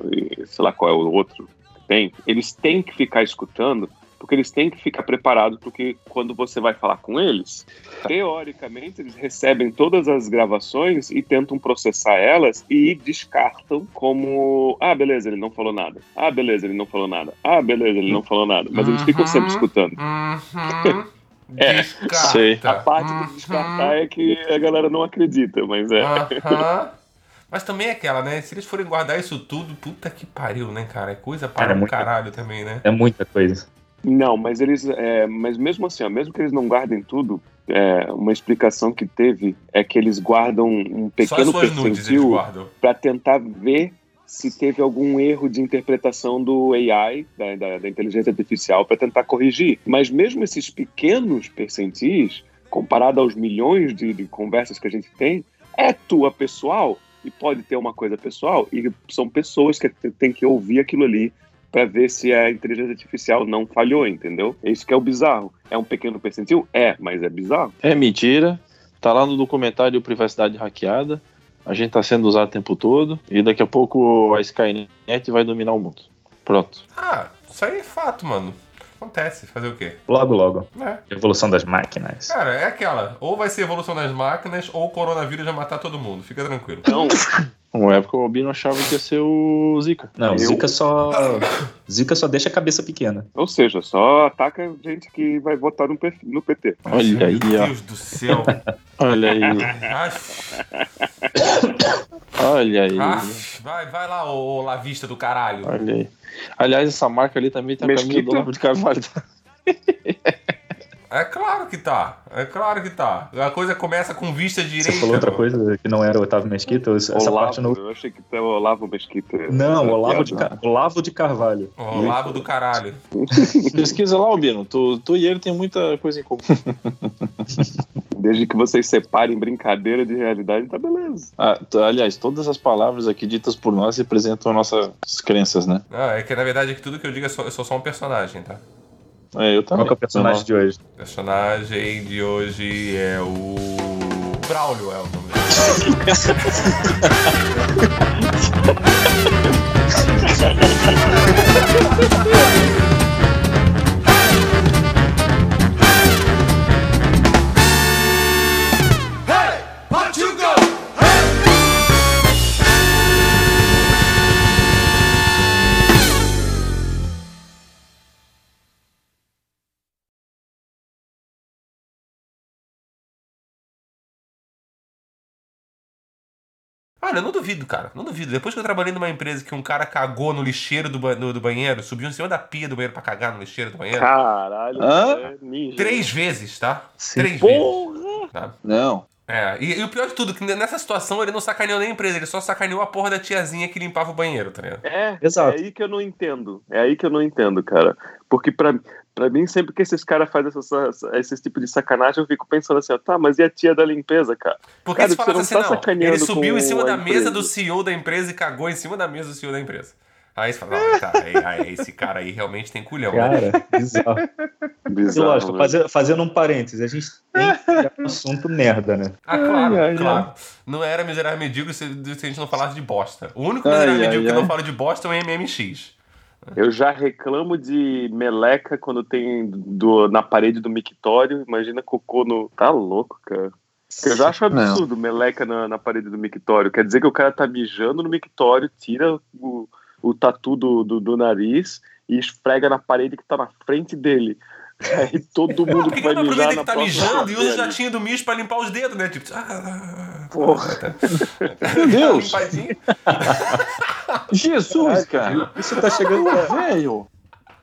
sei lá qual é o outro que tem, eles têm que ficar escutando porque eles têm que ficar preparados porque quando você vai falar com eles, teoricamente eles recebem todas as gravações e tentam processar elas e descartam como ah, beleza, ele não falou nada. Ah, beleza, ele não falou nada. Ah, beleza, ele não falou nada. Mas eles ficam sempre Uhum. escutando. Uhum. É, Descarta. sei. A parte de descartar é que a galera não acredita, mas é. Aham. *laughs* Mas também é aquela, né? Se eles forem guardar isso tudo, puta que pariu, né, cara? É coisa para Cara, é um muito- caralho também, né? é muita coisa. Não, mas eles. é, mas mesmo assim, ó, mesmo que eles não guardem tudo, é, uma explicação que teve é que eles guardam um pequeno suas nudes eles percentil para tentar ver se teve algum erro de interpretação do AI, da, da- da inteligência artificial, para tentar corrigir. Mas mesmo esses pequenos percentis, comparado aos milhões de, de conversas que a gente tem, é tua pessoal e pode ter uma coisa pessoal e são pessoas que tem que ouvir aquilo ali para ver se a inteligência artificial não falhou, entendeu? É isso que é o bizarro. É um pequeno percentil? É, mas é bizarro. É mentira. Tá lá no documentário Privacidade Hackeada. A gente tá sendo usado o tempo todo. E daqui a pouco a Skynet vai dominar o mundo. Pronto. Ah, isso aí é fato, mano. Acontece, fazer o quê? Logo, logo. É. Evolução das máquinas. Cara, é aquela. Ou vai ser evolução das máquinas, ou o coronavírus vai matar todo mundo. Fica tranquilo. Então, *laughs* Uma época o Albino achava que ia ser o Zika. Não, Eu- Zika só. Zika só deixa a cabeça pequena. ou seja, só ataca gente que vai votar no, P- no PT. Olha aí, Meu ó. Deus do céu. *laughs* Olha aí. Olha aí. ai, vai, vai lá, ô, ô lavista do caralho. Olha aí. Aliás, essa marca ali também tá a caminho Mesquita? do Olavo de Carvalho. É claro que tá. É claro que tá. A coisa começa com vista direita. Você falou outra coisa que não era o Otávio Mesquita? Essa Olavo, parte no. eu achei que era o Olavo Mesquita. Não, Essa Olavo de, piada. Ca- Olavo de Carvalho. Ó, O lavo do caralho. *laughs* Pesquisa lá, Albino. Tu, tu e ele tem muita coisa em comum. *laughs* Desde que vocês separem brincadeira de realidade, tá beleza. Ah, aliás, todas as palavras aqui ditas por nós representam nossas crenças, né? Ah, é que na verdade é que tudo que eu digo é só, eu sou só um personagem, tá? É, eu também. Qual que é o personagem de hoje? O personagem de hoje é o. Braulio é o nome dele. *laughs* Olha, eu não duvido, cara. Não duvido. Depois que eu trabalhei numa empresa que um cara cagou no lixeiro do, ba- no- do banheiro, subiu em cima da pia do banheiro pra cagar no lixeiro do banheiro. Caralho, Hã? é ninja. Três vezes, tá? Sim. Três Porra! vezes. Tá? Não. É, e, e o pior de tudo, que nessa situação ele não sacaneou nem a empresa, ele só sacaneou a porra da tiazinha que limpava o banheiro, tá ligado? É, Exato. é aí que eu não entendo. É aí que eu não entendo, cara. Porque pra, pra mim, sempre que esses caras fazem esse tipo de sacanagem, eu fico pensando assim, ó, tá, mas e a tia da limpeza, cara? Porque Cara, se falasse assim, tá não, ele subiu em cima da empresa. mesa do CEO da empresa e cagou em cima da mesa do CEO da empresa. Aí você fala, ah, tá, aí, aí esse cara aí realmente tem culhão, né? Cara, bizarro. *laughs* E Bizarro, lógico, né? faze- fazendo um parênteses, a gente tem um assunto merda, né? Ah, claro, Ai, ai, claro. Não era miserável medíocre se, se a gente não falasse de bosta. O único Ai, miserável ai, medíocre que ai. não fala de bosta é o MMX. Eu já reclamo de meleca quando tem do, na parede do mictório. Imagina cocô no. Tá louco, cara. Eu já acho absurdo meleca na, na parede do mictório. Quer dizer que o cara tá mijando no mictório, tira o, o tatu do, do, do nariz e esfrega na parede que tá na frente dele. Aí todo mundo que que vai aproveita mijar que na tá próxima mijando e usa o jatinho do mijo pra limpar os dedos, né? Tipo, ah, ah, Porra. tá. Meu Deus! *laughs* Jesus, cara! Isso tá chegando. Pô, velho!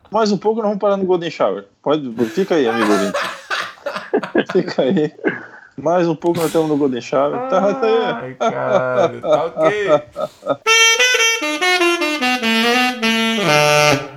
Mais um pouco nós vamos parar no Golden Shower. Pode, fica aí, amigo ouvinte. Fica aí. Mais um pouco nós estamos no Golden Shower. Tá, tá aí. Ai, caralho, tá ok. *laughs* Uh...